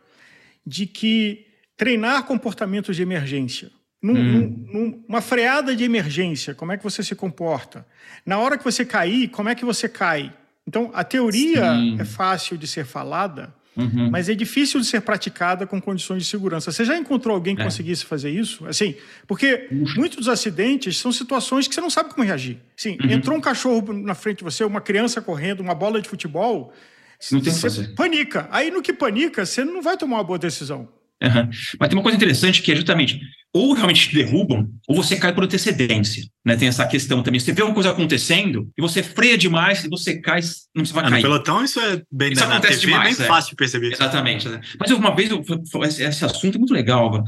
de que treinar comportamentos de emergência num, hum. num, numa freada de emergência, como é que você se comporta? Na hora que você cair, como é que você cai? Então, a teoria Sim. é fácil de ser falada, uhum. mas é difícil de ser praticada com condições de segurança. Você já encontrou alguém que é. conseguisse fazer isso? Assim, porque muitos dos acidentes são situações que você não sabe como reagir. Sim, uhum. entrou um cachorro na frente de você, uma criança correndo, uma bola de futebol, não tem você panica. Aí no que panica, você não vai tomar uma boa decisão. Uhum. Mas tem uma coisa interessante que é justamente ou realmente te derrubam, ou você cai por antecedência. Né? Tem essa questão também. Você vê uma coisa acontecendo e você freia demais e você cai, não você vai ah, cair. No pelotão, isso é bem isso acontece TV, demais, é bem fácil de perceber. Exatamente. Né? Mas uma vez, eu, esse assunto é muito legal,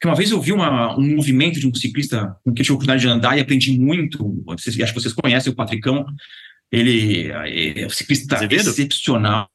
que uma vez eu vi uma, um movimento de um ciclista com quem eu tive a oportunidade de andar e aprendi muito. Vocês, acho que vocês conhecem o Patricão. Ele é um ciclista Azevedo? excepcional,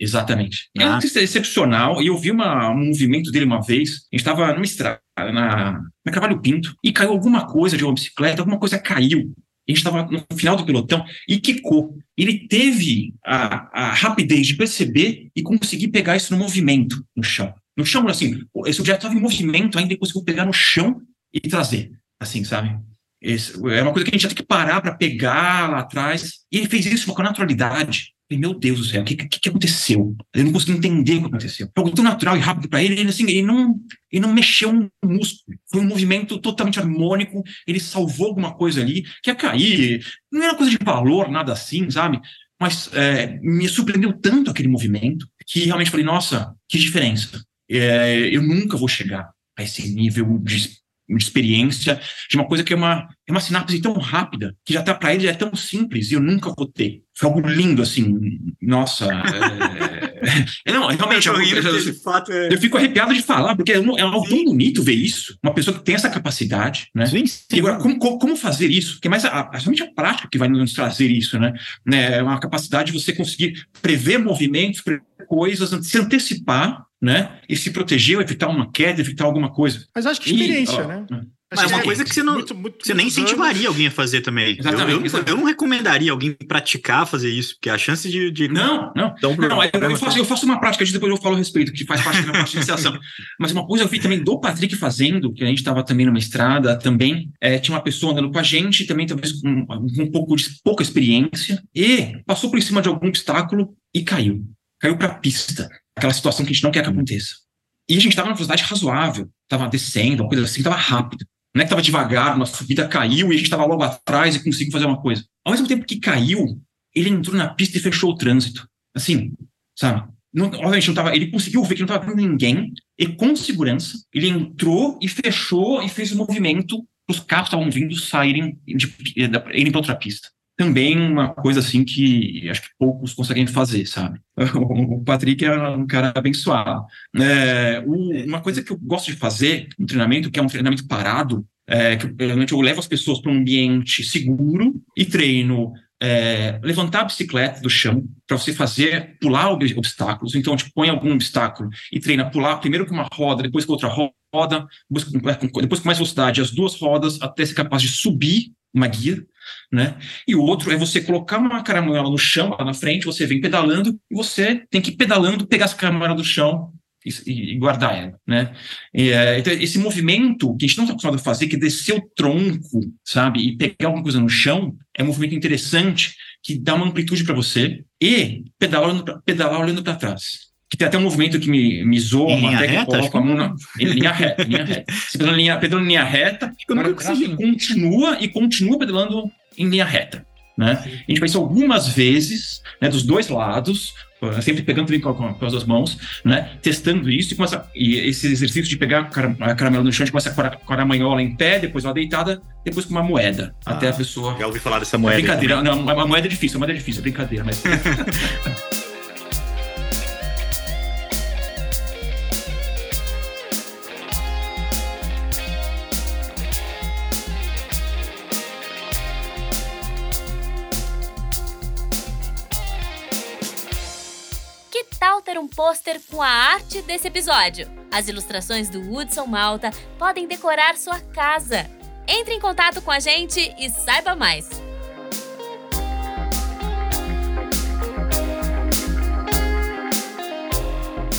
exatamente. Ah. É um ah. ciclista excepcional, e eu vi uma, um movimento dele uma vez. A gente estava numa estrada, na, na Carvalho Pinto, e caiu alguma coisa de uma bicicleta, alguma coisa caiu. A gente estava no final do pelotão e quicou. Ele teve a, a rapidez de perceber e conseguir pegar isso no movimento, no chão. No chão, assim, esse objeto estava em movimento ainda e conseguiu pegar no chão e trazer, assim, sabe? É uma coisa que a gente já tem que parar para pegar lá atrás. E ele fez isso com naturalidade. Falei, meu Deus do céu, o que, que, que, aconteceu? Eu não consegui entender o que aconteceu. Foi algo tão natural e rápido para ele, ele, assim, ele, não, ele não mexeu um músculo. Foi um movimento totalmente harmônico, ele salvou alguma coisa ali, que ia cair. Não era coisa de valor, nada assim, sabe? Mas é, me surpreendeu tanto aquele movimento que realmente falei, nossa, que diferença. É, eu nunca vou chegar a esse nível de uma experiência de uma coisa que é uma, é uma sinapse tão rápida, que já tá para ele é tão simples e eu nunca vou ter. Foi algo lindo, assim, nossa. É... não, realmente, eu, eu, eu, eu, fico arrepiado de falar, porque é, é algo tão bonito ver isso, uma pessoa que tem essa capacidade, né? Sim, sim. E agora, como, como fazer isso? Que é mais a, somente a prática que vai nos trazer isso, né? né? É uma capacidade de você conseguir prever movimentos, prever coisas, se antecipar né? E se proteger, evitar uma queda, evitar alguma coisa. Mas acho que experiência, e, né? Mas é uma coisa que você não, muito, muito, você nem incentivaria anos. alguém a fazer também. Exatamente, eu, eu, exatamente. eu, não recomendaria alguém praticar fazer isso, porque a chance de. de não, não. Um não eu, eu, faço, eu faço uma prática, depois eu falo a respeito, que faz parte da minha parte de iniciação. Mas uma coisa eu vi também do Patrick fazendo, que a gente estava também numa estrada, também é, tinha uma pessoa andando com a gente, também talvez com um, um pouco de pouca experiência, e passou por cima de algum obstáculo e caiu. Caiu para a pista aquela situação que a gente não quer que aconteça. E a gente estava numa velocidade razoável, estava descendo, uma coisa assim, estava rápido. Não é que estava devagar, nossa subida caiu e a gente estava logo atrás e conseguiu fazer uma coisa. Ao mesmo tempo que caiu, ele entrou na pista e fechou o trânsito. Assim, sabe? Não, obviamente não tava, ele conseguiu ver que não estava vendo ninguém e com segurança ele entrou e fechou e fez o um movimento para os carros que estavam vindo saírem de, de, de, irem para outra pista também uma coisa assim que acho que poucos conseguem fazer, sabe? O Patrick é um cara abençoado. É, o, uma coisa que eu gosto de fazer no treinamento, que é um treinamento parado, é que realmente eu levo as pessoas para um ambiente seguro e treino é, levantar a bicicleta do chão para você fazer pular obstáculos. Então, tipo, põe algum obstáculo e treina pular primeiro com uma roda, depois com outra roda, depois com, depois com mais velocidade, as duas rodas, até ser capaz de subir uma guia né? E o outro é você colocar uma caramanhola no chão, lá na frente, você vem pedalando e você tem que ir pedalando, pegar essa caramanhola do chão e, e guardar ela, né? E, é, então, esse movimento que a gente não está acostumado a fazer, que é descer o tronco, sabe, e pegar alguma coisa no chão, é um movimento interessante que dá uma amplitude para você e pedalar olhando para trás que tem até um movimento que me, me zoa, em linha até reta, que coloca a mão na, em linha reta, linha reta. Você pedala em linha, pedala em linha reta, e continua e continua pedalando em linha reta. Né? A gente faz algumas vezes, né, dos dois lados, eh, sempre pegando também com, com, as duas mãos, né, testando isso e, começa, e esse exercício de pegar a caramela no chão, a gente começa com a caramanhola em pé, depois uma deitada, depois com uma moeda, ah, até a pessoa... Já ouvi falar dessa moeda. É brincadeira, não, uma moeda é difícil, uma moeda é difícil, é brincadeira, mas... um pôster com a arte desse episódio. As ilustrações do Hudson Malta podem decorar sua casa. Entre em contato com a gente e saiba mais.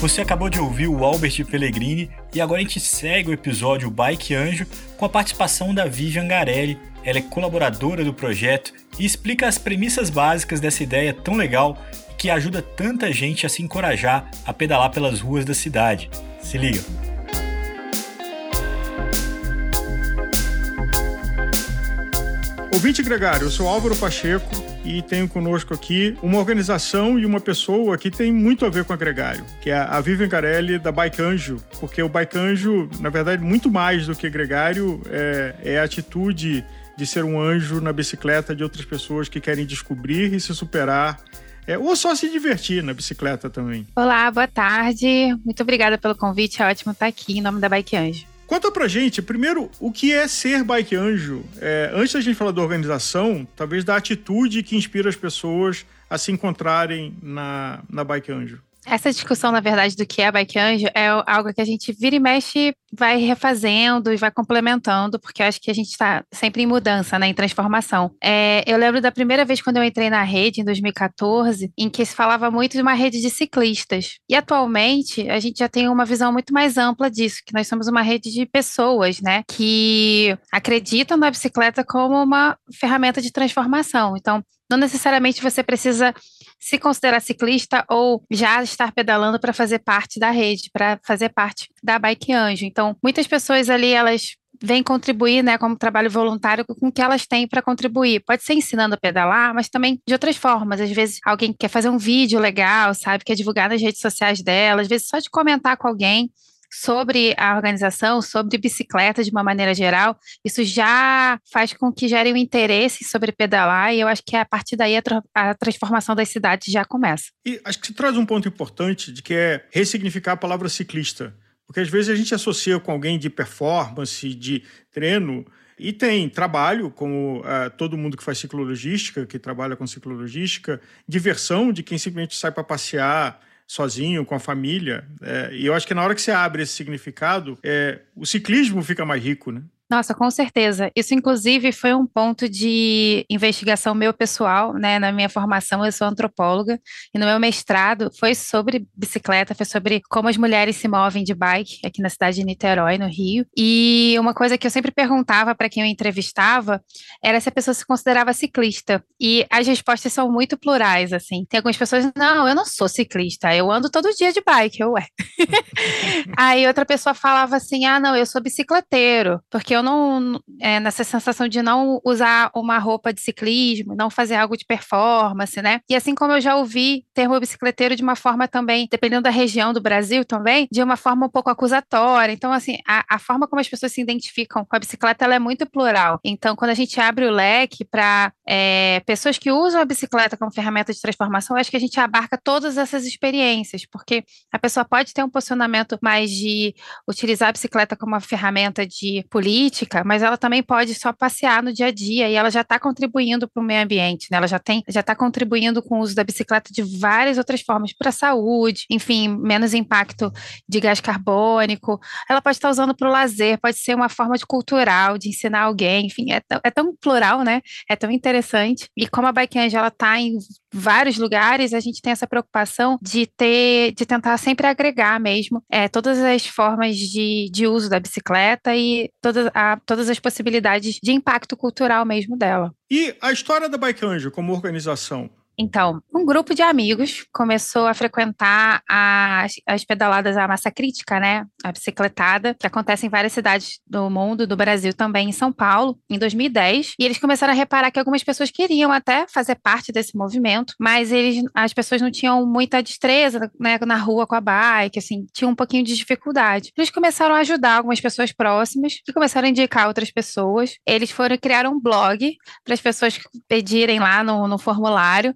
Você acabou de ouvir o Albert Pellegrini e agora a gente segue o episódio Bike Anjo com a participação da Vivian Garelli, ela é colaboradora do projeto e explica as premissas básicas dessa ideia tão legal que ajuda tanta gente a se encorajar a pedalar pelas ruas da cidade. Se liga! Ouvinte Gregário, eu sou Álvaro Pacheco e tenho conosco aqui uma organização e uma pessoa que tem muito a ver com a Gregário, que é a Vivian Carelli da Bike Anjo, porque o Bike Anjo, na verdade, muito mais do que Gregário, é, é a atitude de ser um anjo na bicicleta de outras pessoas que querem descobrir e se superar é, ou só se divertir na bicicleta também. Olá, boa tarde. Muito obrigada pelo convite. É ótimo estar aqui em nome da Bike Anjo. Conta pra gente, primeiro, o que é ser bike anjo? É, antes da gente falar da organização, talvez da atitude que inspira as pessoas a se encontrarem na, na bike anjo. Essa discussão, na verdade, do que é Bike Anjo é algo que a gente vira e mexe, vai refazendo e vai complementando, porque eu acho que a gente está sempre em mudança, né, em transformação. É, eu lembro da primeira vez quando eu entrei na rede, em 2014, em que se falava muito de uma rede de ciclistas. E atualmente, a gente já tem uma visão muito mais ampla disso, que nós somos uma rede de pessoas, né, que acreditam na bicicleta como uma ferramenta de transformação. Então, não necessariamente você precisa se considerar ciclista ou já estar pedalando para fazer parte da rede, para fazer parte da Bike Anjo. Então, muitas pessoas ali, elas vêm contribuir, né, como trabalho voluntário com o que elas têm para contribuir. Pode ser ensinando a pedalar, mas também de outras formas. Às vezes alguém quer fazer um vídeo legal, sabe, quer divulgar nas redes sociais dela, às vezes só de comentar com alguém sobre a organização, sobre bicicleta de uma maneira geral, isso já faz com que gere um interesse sobre pedalar e eu acho que a partir daí a, tra a transformação das cidades já começa. E acho que você traz um ponto importante de que é ressignificar a palavra ciclista, porque às vezes a gente associa com alguém de performance, de treino, e tem trabalho, como uh, todo mundo que faz ciclologística, que trabalha com ciclologística, diversão de quem simplesmente sai para passear, sozinho, com a família. É, e eu acho que na hora que você abre esse significado, é, o ciclismo fica mais rico, né? Nossa, com certeza. Isso, inclusive, foi um ponto de investigação meu pessoal, né? Na minha formação, eu sou antropóloga, e no meu mestrado foi sobre bicicleta, foi sobre como as mulheres se movem de bike aqui na cidade de Niterói, no Rio. E uma coisa que eu sempre perguntava para quem eu entrevistava era se a pessoa se considerava ciclista. E as respostas são muito plurais, assim. Tem algumas pessoas, não, eu não sou ciclista, eu ando todo dia de bike, eu ué. Aí outra pessoa falava assim, ah, não, eu sou bicicleteiro, porque eu não, é, nessa sensação de não usar uma roupa de ciclismo, não fazer algo de performance, né? E assim como eu já ouvi termo bicicleteiro de uma forma também, dependendo da região do Brasil também, de uma forma um pouco acusatória. Então, assim, a, a forma como as pessoas se identificam com a bicicleta, ela é muito plural. Então, quando a gente abre o leque para é, pessoas que usam a bicicleta como ferramenta de transformação, eu acho que a gente abarca todas essas experiências, porque a pessoa pode ter um posicionamento mais de utilizar a bicicleta como uma ferramenta de política, política, mas ela também pode só passear no dia a dia e ela já está contribuindo para o meio ambiente, né? Ela já tem, já está contribuindo com o uso da bicicleta de várias outras formas para a saúde, enfim, menos impacto de gás carbônico. Ela pode estar tá usando para o lazer, pode ser uma forma de cultural, de ensinar alguém, enfim, é, é tão plural, né? É tão interessante. E como a Bike Angel, ela está em vários lugares, a gente tem essa preocupação de ter, de tentar sempre agregar mesmo é, todas as formas de, de uso da bicicleta e todas, a, todas as possibilidades de impacto cultural mesmo dela. E a história da Bike Anjo como organização? Então, um grupo de amigos começou a frequentar as, as pedaladas à massa crítica, né? A bicicletada, que acontece em várias cidades do mundo, do Brasil também, em São Paulo, em 2010. E eles começaram a reparar que algumas pessoas queriam até fazer parte desse movimento, mas eles, as pessoas não tinham muita destreza né, na rua com a bike, assim, tinham um pouquinho de dificuldade. Eles começaram a ajudar algumas pessoas próximas, que começaram a indicar outras pessoas. Eles foram criar um blog para as pessoas pedirem lá no, no formulário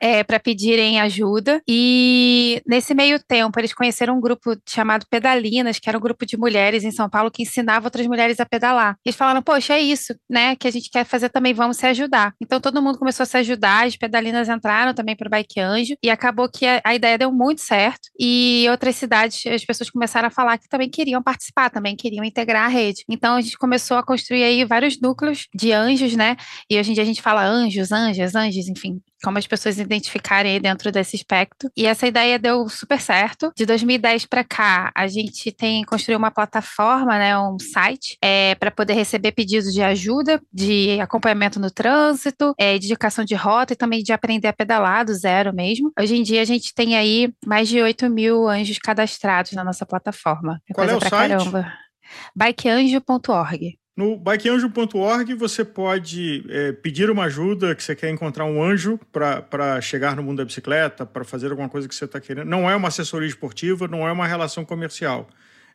é, para pedirem ajuda. E nesse meio tempo, eles conheceram um grupo chamado Pedalinas, que era um grupo de mulheres em São Paulo que ensinava outras mulheres a pedalar. Eles falaram: Poxa, é isso, né? Que a gente quer fazer também, vamos se ajudar. Então todo mundo começou a se ajudar, as pedalinas entraram também para o Bike Anjo, e acabou que a, a, ideia deu muito certo. E outras cidades, as pessoas começaram a falar que também queriam participar, também queriam integrar a rede. Então a gente começou a construir aí vários núcleos de anjos, né? E hoje em dia a gente fala anjos, anjas, anjos, enfim, como as pessoas identificarem aí dentro desse espectro. E essa ideia deu super certo. De 2010 para cá, a gente tem construído uma plataforma, né, um site, é, para poder receber pedidos de ajuda, de acompanhamento no trânsito, é, de indicação de rota e também de aprender a pedalar do zero mesmo. Hoje em dia a gente tem aí mais de 8 mil anjos cadastrados na nossa plataforma. É Qual é o site? Caramba. bikeanjo.org. No bikeanjo.org você pode é, pedir uma ajuda, que você quer encontrar um anjo para chegar no mundo da bicicleta, para fazer alguma coisa que você está querendo. Não é uma assessoria esportiva, não é uma relação comercial.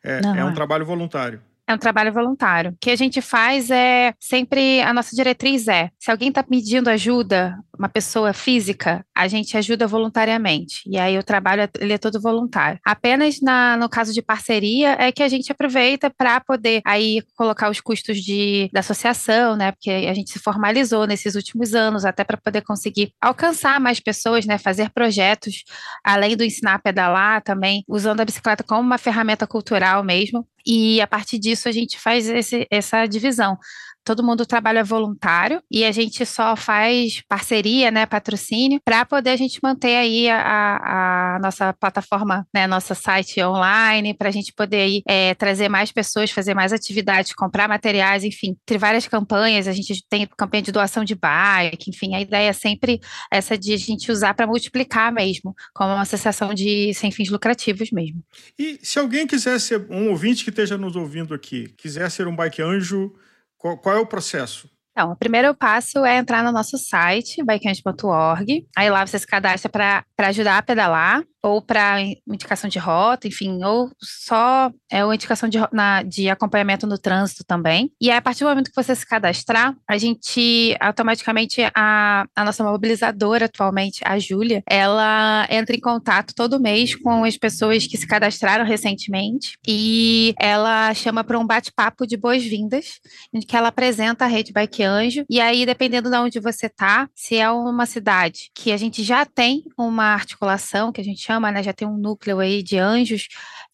É, é um é. trabalho voluntário. É um trabalho voluntário. O que a gente faz é sempre a nossa diretriz é: se alguém está pedindo ajuda, uma pessoa física, a gente ajuda voluntariamente. E aí o trabalho ele é todo voluntário. Apenas na, no caso de parceria é que a gente aproveita para poder aí colocar os custos de, da associação, né? Porque a gente se formalizou nesses últimos anos até para poder conseguir alcançar mais pessoas, né? Fazer projetos além do ensinar a pedalar também, usando a bicicleta como uma ferramenta cultural mesmo. E a partir disso a gente faz esse, essa divisão todo mundo trabalha voluntário e a gente só faz parceria, né, patrocínio, para poder a gente manter aí a, a nossa plataforma, né, nosso site online, para a gente poder aí, é, trazer mais pessoas, fazer mais atividades, comprar materiais, enfim, entre várias campanhas, a gente tem campanha de doação de bike, enfim, a ideia é sempre essa de a gente usar para multiplicar mesmo, como uma associação de sem fins lucrativos mesmo. E se alguém quiser ser um ouvinte que esteja nos ouvindo aqui, quiser ser um bike anjo, qual, qual é o processo? Então, o primeiro passo é entrar no nosso site, bikehunt.org. Aí lá você se cadastra para ajudar a pedalar ou para indicação de rota, enfim, ou só é uma indicação de, na, de acompanhamento no trânsito também. E aí, a partir do momento que você se cadastrar, a gente automaticamente a, a nossa mobilizadora atualmente, a Júlia, ela entra em contato todo mês com as pessoas que se cadastraram recentemente e ela chama para um bate-papo de boas-vindas, em que ela apresenta a rede Bike Anjo. E aí, dependendo de onde você tá, se é uma cidade que a gente já tem uma articulação que a gente chama, né, já tem um núcleo aí de anjos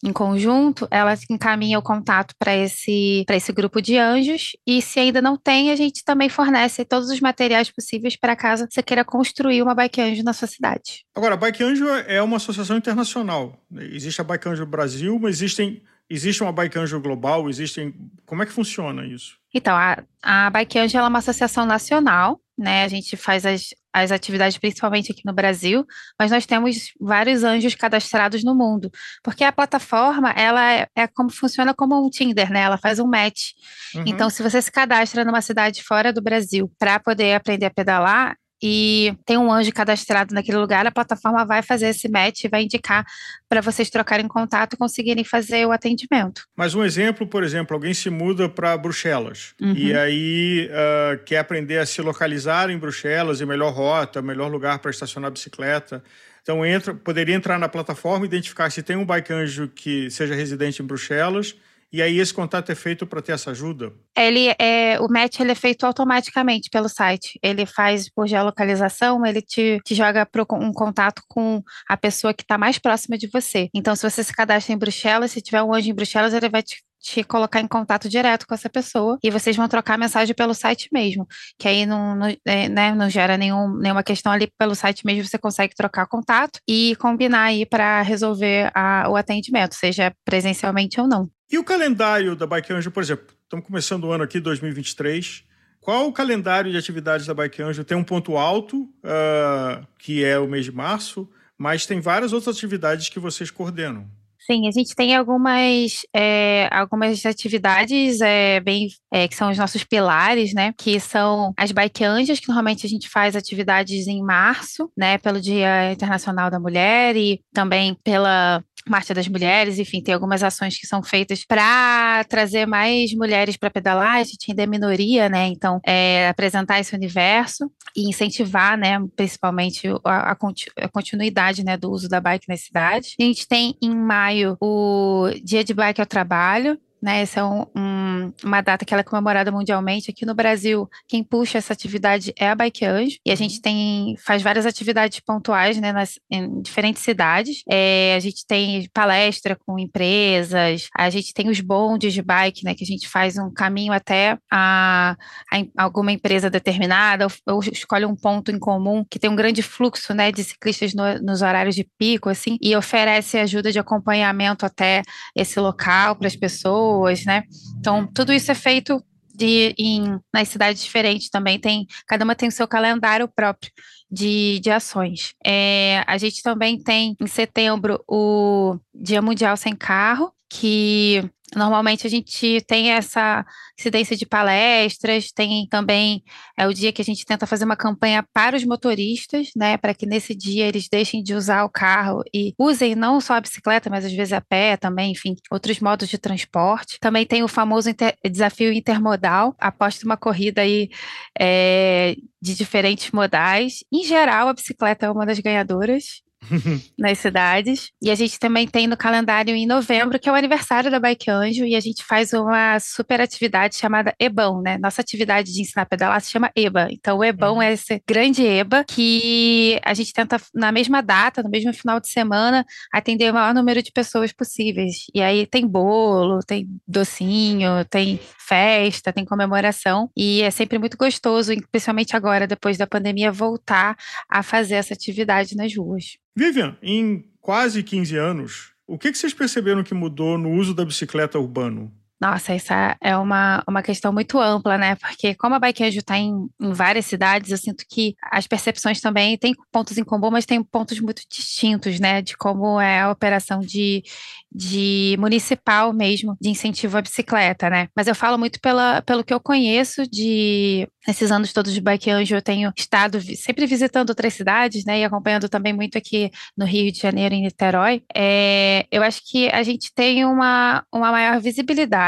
em conjunto, ela encaminha o contato para esse, esse grupo de anjos. E se ainda não tem, a gente também fornece todos os materiais possíveis para caso você queira construir uma Bike Anjo na sua cidade. Agora, a Bike Anjo é uma associação internacional. Existe a Bike Anjo Brasil, mas existem Existe uma Bike Anjo global? Existem. Como é que funciona isso? Então, a, a Bike Anjo é uma associação nacional, né? A gente faz as, as atividades principalmente aqui no Brasil, mas nós temos vários anjos cadastrados no mundo, porque a plataforma, ela é, é como funciona como um Tinder, né? Ela faz um match. Uhum. Então, se você se cadastra numa cidade fora do Brasil para poder aprender a pedalar, e tem um anjo cadastrado naquele lugar, a plataforma vai fazer esse match e vai indicar para vocês trocarem contato e conseguirem fazer o atendimento. Mas um exemplo, por exemplo, alguém se muda para Bruxelas uhum. e aí uh, quer aprender a se localizar em Bruxelas, e melhor rota, melhor lugar para estacionar a bicicleta. Então entra, poderia entrar na plataforma, identificar se tem um bike anjo que seja residente em Bruxelas e aí esse contato é feito para ter essa ajuda? Ele é, o match ele é feito automaticamente pelo site. Ele faz por geolocalização, ele te, te joga para um contato com a pessoa que está mais próxima de você. Então, se você se cadastra em Bruxelas, se tiver um anjo em Bruxelas, ele vai te te colocar em contato direto com essa pessoa e vocês vão trocar mensagem pelo site mesmo, que aí não, não, é, né, não gera nenhum, nenhuma questão ali pelo site mesmo, você consegue trocar contato e combinar aí para resolver a, o atendimento, seja presencialmente ou não. E o calendário da Bike Anjo, por exemplo, estamos começando o ano aqui, 2023. Qual o calendário de atividades da Bike Anjo? Tem um ponto alto, uh, que é o mês de março, mas tem várias outras atividades que vocês coordenam. Sim, a gente tem algumas, é, algumas atividades é, bem é, que são os nossos pilares, né? Que são as bike anjas, que normalmente a gente faz atividades em março, né? Pelo Dia Internacional da Mulher e também pela Marcha das Mulheres, enfim, tem algumas ações que são feitas para trazer mais mulheres para pedalar, a gente ainda é minoria, né? Então, é, apresentar esse universo e incentivar, né, principalmente a, a, continuidade, né, do uso da bike na cidade. A gente tem em maio o Dia de Bike ao Trabalho, né? Esse é um, um um, uma data que ela é comemorada mundialmente. Aqui no Brasil, quem puxa essa atividade é a Bike Anjo, e a gente uhum. tem faz várias atividades pontuais né, nas, em diferentes cidades. É, a gente tem palestra com empresas, a gente tem os bondes de bike, né, que a gente faz um caminho até a, a alguma empresa determinada, ou, ou, escolhe um ponto em comum que tem um grande fluxo né, de ciclistas no, nos horários de pico, assim, e oferece ajuda de acompanhamento até esse local para as pessoas, né? Então, tudo isso é feito de, em, nas cidades diferentes também, tem, cada uma tem o seu calendário próprio de, de ações. É, a gente também tem em setembro o Dia Mundial Sem Carro, que Normalmente a gente tem essa incidência de palestras, tem também é o dia que a gente tenta fazer uma campanha para os motoristas, né, para que nesse dia eles deixem de usar o carro e usem não só a bicicleta, mas às vezes a pé também, enfim, outros modos de transporte. Também tem o famoso inter desafio intermodal, aposta uma corrida aí é, de diferentes modais. Em geral, a bicicleta é uma das ganhadoras, nas cidades. E a gente também tem no calendário em novembro, que é o aniversário da Bike Anjo, e a gente faz uma super atividade chamada EBAM, né? Nossa atividade de ensinar a pedalar se chama EBA. Então, o EBAM uhum. é esse grande EBA que a gente tenta, na mesma data, no mesmo final de semana, atender o maior número de pessoas possíveis. E aí tem bolo, tem docinho, tem festa, tem comemoração, e é sempre muito gostoso, especialmente agora, depois da pandemia, voltar a fazer essa atividade nas ruas. Vivian, em quase 15 anos, o que, vocês perceberam que mudou no uso da bicicleta urbano? Nossa, essa é uma, uma questão muito ampla, né? Porque como a Bike Anjo está em, em, várias cidades, eu sinto que as percepções também têm pontos em comum, mas tem pontos muito distintos, né? De como é a operação de, de municipal mesmo, de incentivo à bicicleta, né? Mas eu falo muito pela, pelo que eu conheço de nesses anos todos de Bike Anjo, eu tenho estado sempre visitando outras cidades, né? E acompanhando também muito aqui no Rio de Janeiro, em Niterói. É, eu acho que a gente tem uma, uma maior visibilidade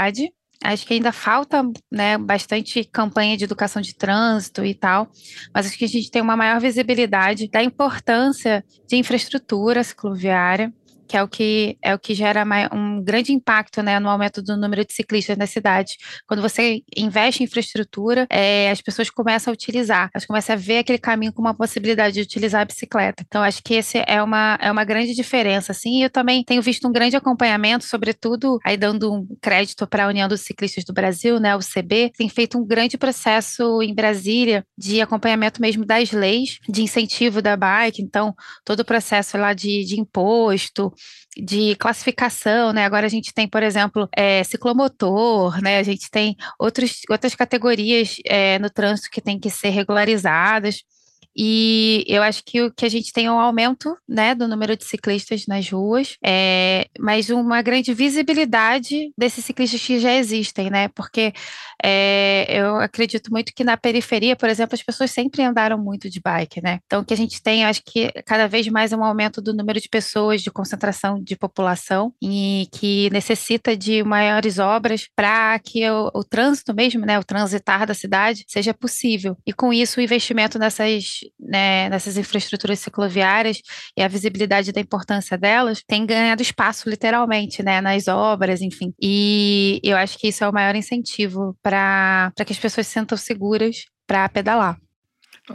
Acho que ainda falta né, bastante campanha de educação de trânsito e tal, mas acho que a gente tem uma maior visibilidade da importância de infraestrutura cicloviária, que é o que é o que gera um grande impacto né, no aumento do número de ciclistas na cidade. Quando você investe em infraestrutura, é, as pessoas começam a utilizar, elas começam a ver aquele caminho como uma possibilidade de utilizar a bicicleta. Então, acho que esse é uma, é uma grande diferença. Assim, eu também tenho visto um grande acompanhamento, sobretudo aí dando um crédito para a União dos Ciclistas do Brasil, né, o CB, tem feito um grande processo em Brasília de acompanhamento mesmo das leis de incentivo da bike. Então, todo o processo lá de, de imposto, de classificação, né? Agora a gente tem, por exemplo, é, ciclomotor, né? A gente tem outros, outras categorias é, no trânsito que têm que ser regularizadas. E eu acho que o que a gente tem é um aumento né, do número de ciclistas nas ruas, é, mas uma grande visibilidade desses ciclistas que já existem, né? Porque é, eu acredito muito que na periferia, por exemplo, as pessoas sempre andaram muito de bike, né? Então, o que a gente tem, acho que cada vez mais é um aumento do número de pessoas, de concentração de população, e que necessita de maiores obras para que o, o trânsito mesmo, né, o transitar da cidade, seja possível. E com isso, o investimento nessas né, nessas infraestruturas cicloviárias e a visibilidade da importância delas tem ganhado espaço literalmente, né, nas obras, enfim. E eu acho que isso é o maior incentivo para que as pessoas se sintam seguras para pedalar.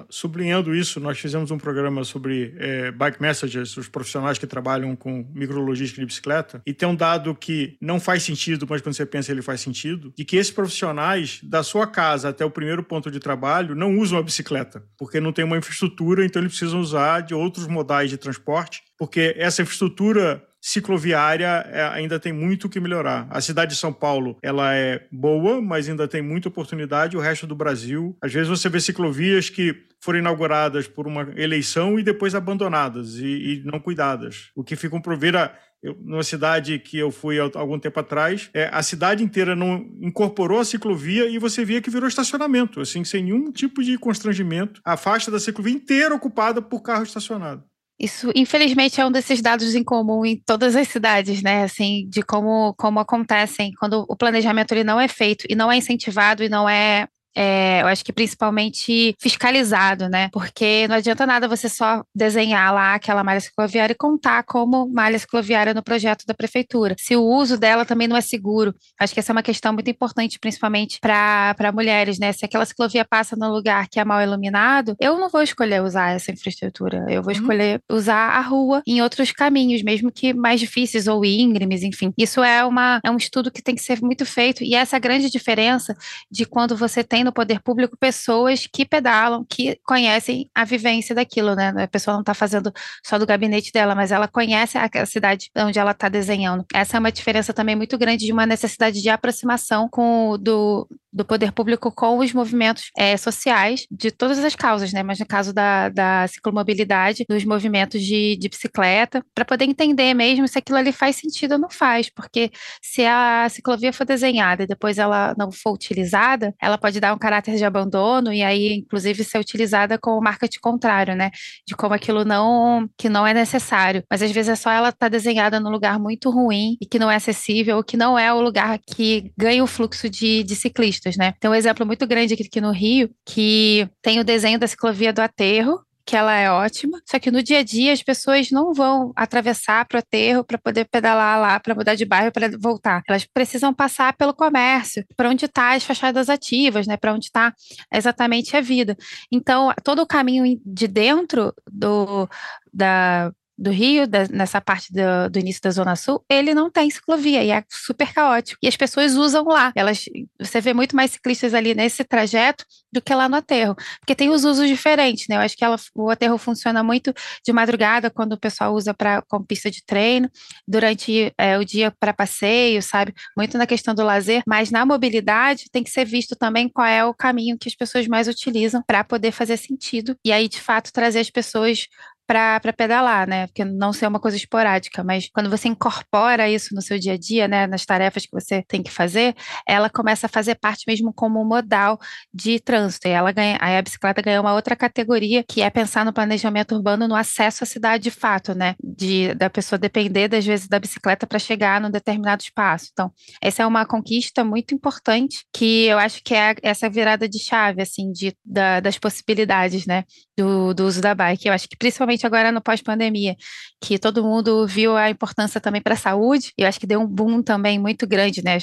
Sublinhando isso, nós fizemos um programa sobre é, bike messengers, os profissionais que trabalham com micrologística de bicicleta, e tem um dado que não faz sentido, mas quando você pensa ele faz sentido, de que esses profissionais, da sua casa até o primeiro ponto de trabalho, não usam a bicicleta, porque não tem uma infraestrutura, então eles precisam usar de outros modais de transporte, porque essa infraestrutura cicloviária é, ainda tem muito que melhorar. A cidade de São Paulo, ela é boa, mas ainda tem muita oportunidade. O resto do Brasil, às vezes você vê ciclovias que foram inauguradas por uma eleição e depois abandonadas e, e não cuidadas. O que fica um proveira eu, numa cidade que eu fui há algum tempo atrás, é, a cidade inteira não incorporou a ciclovia e você via que virou estacionamento, assim, sem nenhum tipo de constrangimento. A faixa da ciclovia inteira ocupada por carro estacionado. Isso, infelizmente, é um desses dados em comum em todas as cidades, né? Assim, de como, como acontecem quando o planejamento ele não é feito e não é incentivado e não é é, eu acho que principalmente fiscalizado, né? Porque não adianta nada você só desenhar lá aquela malha cicloviária e contar como malha cicloviária no projeto da prefeitura. Se o uso dela também não é seguro. Acho que essa é uma questão muito importante, principalmente para mulheres, né? Se aquela ciclovia passa num lugar que é mal iluminado, eu não vou escolher usar essa infraestrutura. Eu vou uhum. escolher usar a rua em outros caminhos, mesmo que mais difíceis ou íngremes, enfim. Isso é, uma, é um estudo que tem que ser muito feito, e essa é a grande diferença de quando você tem no poder público pessoas que pedalam, que conhecem a vivência daquilo, né? A pessoa não está fazendo só do gabinete dela, mas ela conhece a cidade onde ela está desenhando. Essa é uma diferença também muito grande de uma necessidade de aproximação com do, do poder público com os movimentos é, sociais de todas as causas, né? Mas no caso da, da ciclomobilidade, dos movimentos de, de bicicleta, para poder entender mesmo se aquilo ali faz sentido ou não faz, porque se a ciclovia for desenhada e depois ela não for utilizada, ela pode dar um caráter de abandono e aí, inclusive, ser utilizada como marketing contrário, né? De como aquilo não que não é necessário. Mas às vezes é só ela estar tá desenhada num lugar muito ruim e que não é acessível, ou que não é o lugar que ganha o fluxo de, de ciclistas né? Tem um exemplo muito grande aqui, aqui no Rio, que tem o desenho da ciclovia do aterro, que ela é ótima, só que no dia a dia as pessoas não vão atravessar para o aterro para poder pedalar lá, para mudar de bairro, para voltar. Elas precisam passar pelo comércio, para onde está as fachadas ativas, né? Para onde está exatamente a vida. Então, todo o caminho de dentro do, da do Rio, da, nessa parte do, do, início da Zona Sul, ele não tem ciclovia e é super caótico. E as pessoas usam lá. Elas, você vê muito mais ciclistas ali nesse trajeto do que lá no aterro, porque tem os usos diferentes, né? Eu acho que ela, o aterro funciona muito de madrugada, quando o pessoal usa para como pista de treino, durante é, o dia para passeio, sabe? Muito na questão do lazer, mas na mobilidade tem que ser visto também qual é o caminho que as pessoas mais utilizam para poder fazer sentido e aí de fato trazer as pessoas para pedalar, né? Porque não ser uma coisa esporádica, mas quando você incorpora isso no seu dia a dia, né, nas tarefas que você tem que fazer, ela começa a fazer parte mesmo como modal de trânsito. E ela ganha, aí a bicicleta ganha uma outra categoria, que é pensar no planejamento urbano no acesso à cidade de fato, né? De da pessoa depender das vezes da bicicleta para chegar num determinado espaço. Então, essa é uma conquista muito importante que eu acho que é essa virada de chave assim de da, das possibilidades, né, do, do uso da bike. Eu acho que principalmente principalmente agora no pós-pandemia, que todo mundo viu a importância também para a saúde, e eu acho que deu um boom também muito grande, né?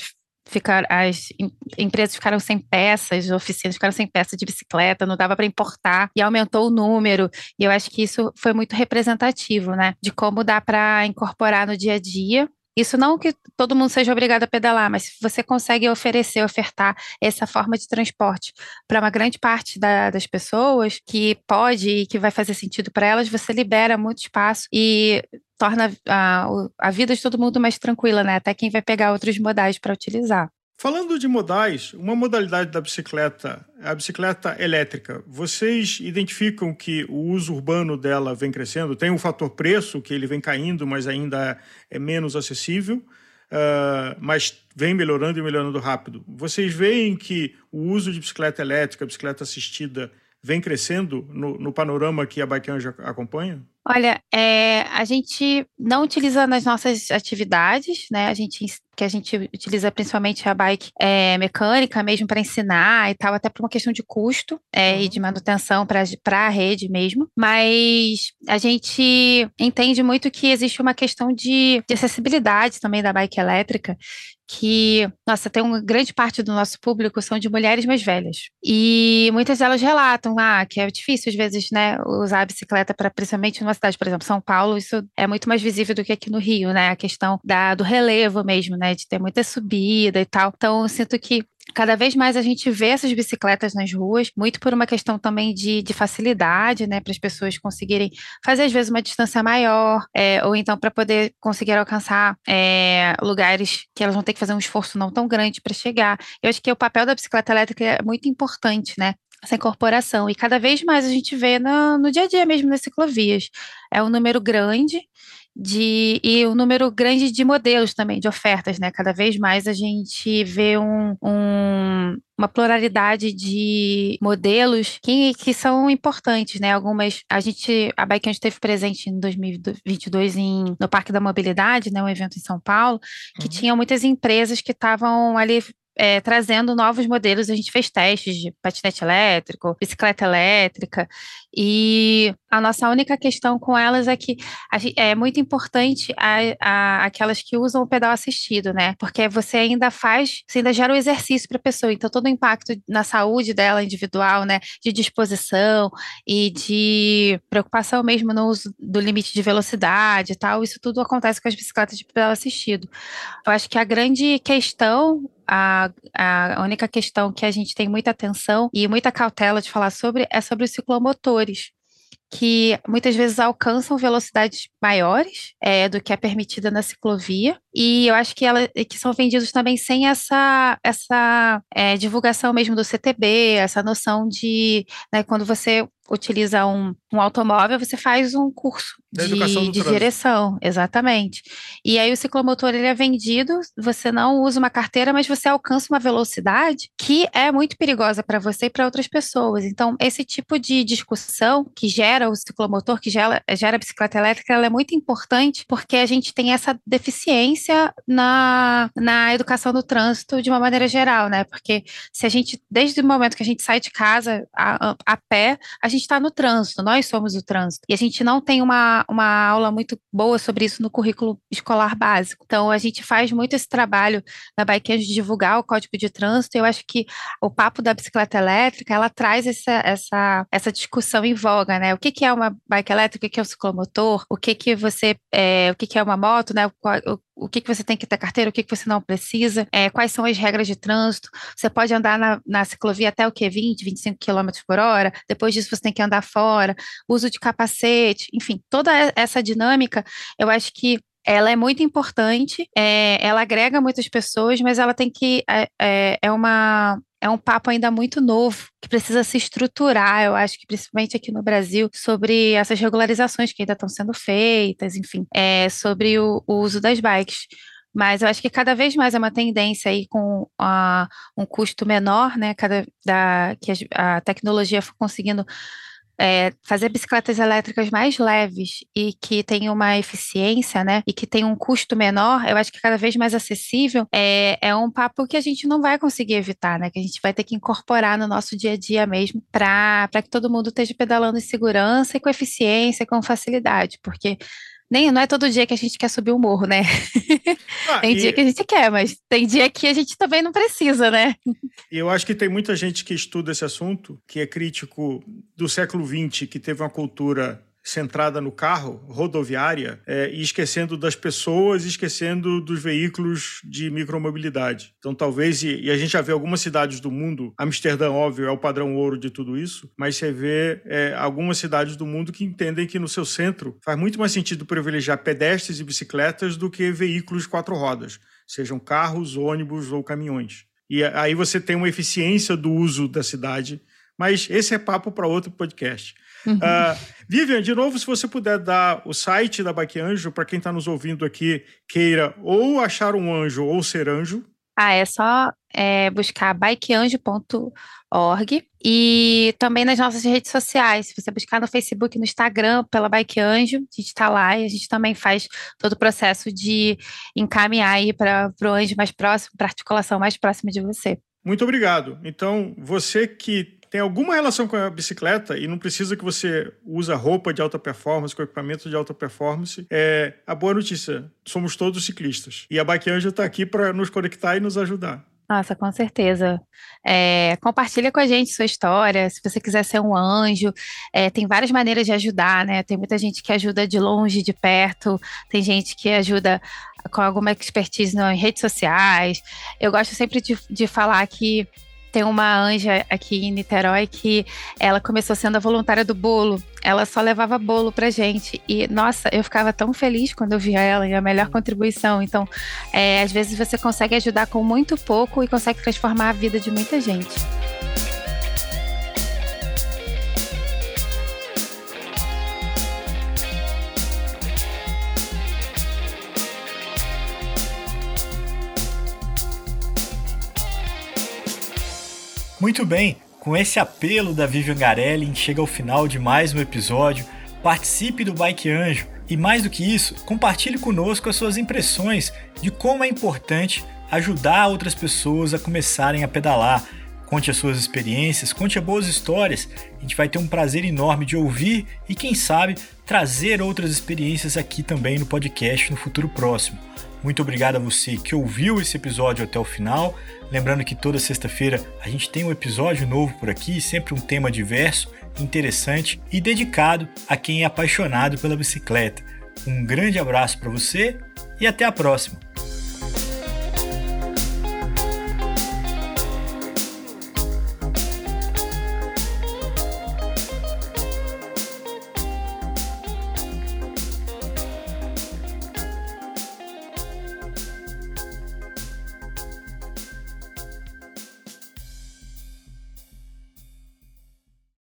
Ficar, as empresas ficaram sem peças, oficinas ficaram sem peças de bicicleta, não dava para importar e aumentou o número. E eu acho que isso foi muito representativo, né? De como dá para incorporar no dia a dia isso não que todo mundo seja obrigado a pedalar, mas se você consegue oferecer, ofertar essa forma de transporte para uma grande parte da, das pessoas que pode e que vai fazer sentido para elas, você libera muito espaço e torna a, a vida de todo mundo mais tranquila, né? Até quem vai pegar outros modais para utilizar. Falando de modais, uma modalidade da bicicleta é a bicicleta elétrica. Vocês identificam que o uso urbano dela vem crescendo? Tem o um fator preço, que ele vem caindo, mas ainda é menos acessível, uh, mas vem melhorando e melhorando rápido. Vocês veem que o uso de bicicleta elétrica, bicicleta assistida, vem crescendo no, no panorama que a Bike Anjo acompanha? Olha, é, a gente não utiliza nas nossas atividades, né? A gente que a gente utiliza principalmente a bike é, mecânica mesmo para ensinar e tal, até por uma questão de custo é, uhum. e de manutenção para a rede mesmo. Mas a gente entende muito que existe uma questão de, de acessibilidade também da bike elétrica que, nossa, tem uma grande parte do nosso público são de mulheres mais velhas. E muitas delas relatam ah, que é difícil, às vezes, né, usar a bicicleta para, principalmente numa cidade, por exemplo, São Paulo, isso é muito mais visível do que aqui no Rio, né? A questão da, do relevo mesmo, né? De ter muita subida e tal. Então, eu sinto que cada vez mais a gente vê essas bicicletas nas ruas, muito por uma questão também de, de facilidade, né, para as pessoas conseguirem fazer às vezes uma distância maior, é, ou então para poder conseguir alcançar é, lugares que elas vão ter que fazer um esforço não tão grande para chegar. Eu acho que o papel da bicicleta elétrica é muito importante, né? Essa incorporação. E cada vez mais a gente vê no, no dia a dia mesmo nas ciclovias. É um número grande de e um número grande de modelos também, de ofertas, né? Cada vez mais a gente vê um, um uma pluralidade de modelos que, que são importantes, né? Algumas, a gente, a Bike esteve presente em 2022 em, no Parque da Mobilidade, né? Um evento em São Paulo, que uhum. tinha muitas empresas que estavam ali é, trazendo novos modelos. A gente fez testes de patinete elétrico, bicicleta elétrica, e a nossa única questão com elas é que é muito importante a, a, aquelas que usam o pedal assistido, né? Porque você ainda faz, você ainda gera o um exercício para a pessoa, então todo o impacto na saúde dela individual, né? De disposição e de preocupação mesmo no uso do limite de velocidade e tal, isso tudo acontece com as bicicletas de pedal assistido. Eu acho que a grande questão a, a única questão que a gente tem muita atenção e muita cautela de falar sobre é sobre os ciclomotores que muitas vezes alcançam velocidades maiores é, do que é permitida na ciclovia. E eu acho que ela que são vendidos também sem essa essa é, divulgação mesmo do CTB essa noção de né, quando você utiliza um, um automóvel, você faz um curso de, de direção, exatamente. E aí o ciclomotor ele é vendido, você não usa uma carteira, mas você alcança uma velocidade que é muito perigosa para você e para outras pessoas. Então, esse tipo de discussão que gera o ciclomotor, que gera, gera a bicicleta elétrica, ela é muito importante porque a gente tem essa deficiência na, na educação do trânsito de uma maneira geral, né? Porque se a gente, desde o momento que a gente sai de casa a, a pé, a gente está no trânsito, nós somos o trânsito. E a gente não tem uma, uma aula muito boa sobre isso no currículo escolar básico. Então, a gente faz muito esse trabalho na Bike de divulgar o código de trânsito. Eu acho que o papo da bicicleta elétrica, ela traz essa, essa, essa discussão em voga, né? O que, que é uma bike elétrica, o que, que é um ciclomotor, o que, que você, é, o que, que é uma moto, né? O, o que, que você tem que ter carteira, o que, que você não precisa, é, quais são as regras de trânsito. Você pode andar na, na ciclovia até o que? 20, 25 km por hora, depois disso você tem que andar fora, uso de capacete, enfim, toda essa dinâmica, eu acho que ela é muito importante, é, ela agrega muitas pessoas, mas ela tem que. É, é, é uma, é um papo ainda muito novo, que precisa se estruturar, eu acho que principalmente aqui no Brasil, sobre essas regularizações que ainda estão sendo feitas, enfim, é, sobre o, o uso das bikes. Mas eu acho que cada vez mais é uma tendência aí com a, um custo menor, né? Cada, da, que a, a tecnologia for conseguindo é, fazer bicicletas elétricas mais leves e que tenham uma eficiência, né, e que tenham um custo menor, eu acho que cada vez mais acessível, é, é um papo que a gente não vai conseguir evitar, né, que a gente vai ter que incorporar no nosso dia a dia mesmo para que todo mundo esteja pedalando em segurança e com eficiência, com facilidade, porque nem não é todo dia que a gente quer subir o morro, né? Ah, tem e... dia que a gente quer, mas tem dia que a gente também não precisa, né? E eu acho que tem muita gente que estuda esse assunto, que é crítico do século XX, que teve uma cultura centrada no carro, rodoviária, é, e esquecendo das pessoas, esquecendo dos veículos de micromobilidade. Então, talvez, e, e, a gente já vê algumas cidades do mundo, Amsterdã, óbvio, é o padrão ouro de tudo isso, mas você vê é, algumas cidades do mundo que entendem que no seu centro faz muito mais sentido privilegiar pedestres e bicicletas do que veículos quatro rodas, sejam carros, ônibus ou caminhões. E aí você tem uma eficiência do uso da cidade, mas esse é papo para outro podcast. Uhum. Uh, Vivian, de novo, se você puder dar o site da Bike Anjo para quem está nos ouvindo aqui, queira ou achar um anjo ou ser anjo. Ah, é só é, buscar bikeanjo.org e também nas nossas redes sociais. Se você buscar no Facebook, no Instagram, pela Bike Anjo, a gente está lá e a gente também faz todo o processo de encaminhar aí para o anjo mais próximo, para a articulação mais próxima de você. Muito obrigado. Então, você que tem alguma relação com a bicicleta e não precisa que você use roupa de alta performance, com equipamento de alta performance, é a boa notícia. Somos todos ciclistas. E a Bike Angel está aqui para nos conectar e nos ajudar. Nossa, com certeza. É, compartilha com a gente sua história. Se você quiser ser um anjo, é, tem várias maneiras de ajudar, né? Tem muita gente que ajuda de longe, de perto. Tem gente que ajuda com alguma expertise em redes sociais. Eu gosto sempre de, de falar que tem uma anja aqui em Niterói que ela começou sendo a voluntária do bolo. Ela só levava bolo pra gente. E, nossa, eu ficava tão feliz quando eu via ela e a melhor contribuição. Então, é, às vezes você consegue ajudar com muito pouco e consegue transformar a vida de muita gente. Muito bem, com esse apelo da Vivian Garelli, chega ao final de mais um episódio. Participe do Bike Anjo e, mais do que isso, compartilhe conosco as suas impressões de como é importante ajudar outras pessoas a começarem a pedalar. Conte as suas experiências, conte as boas histórias. A gente vai ter um prazer enorme de ouvir e, quem sabe, trazer outras experiências aqui também no podcast no futuro próximo. Muito obrigado a você que ouviu esse episódio até o final. Lembrando que toda sexta-feira a gente tem um episódio novo por aqui, sempre um tema diverso, interessante e dedicado a quem é apaixonado pela bicicleta. Um grande abraço para você e até a próxima!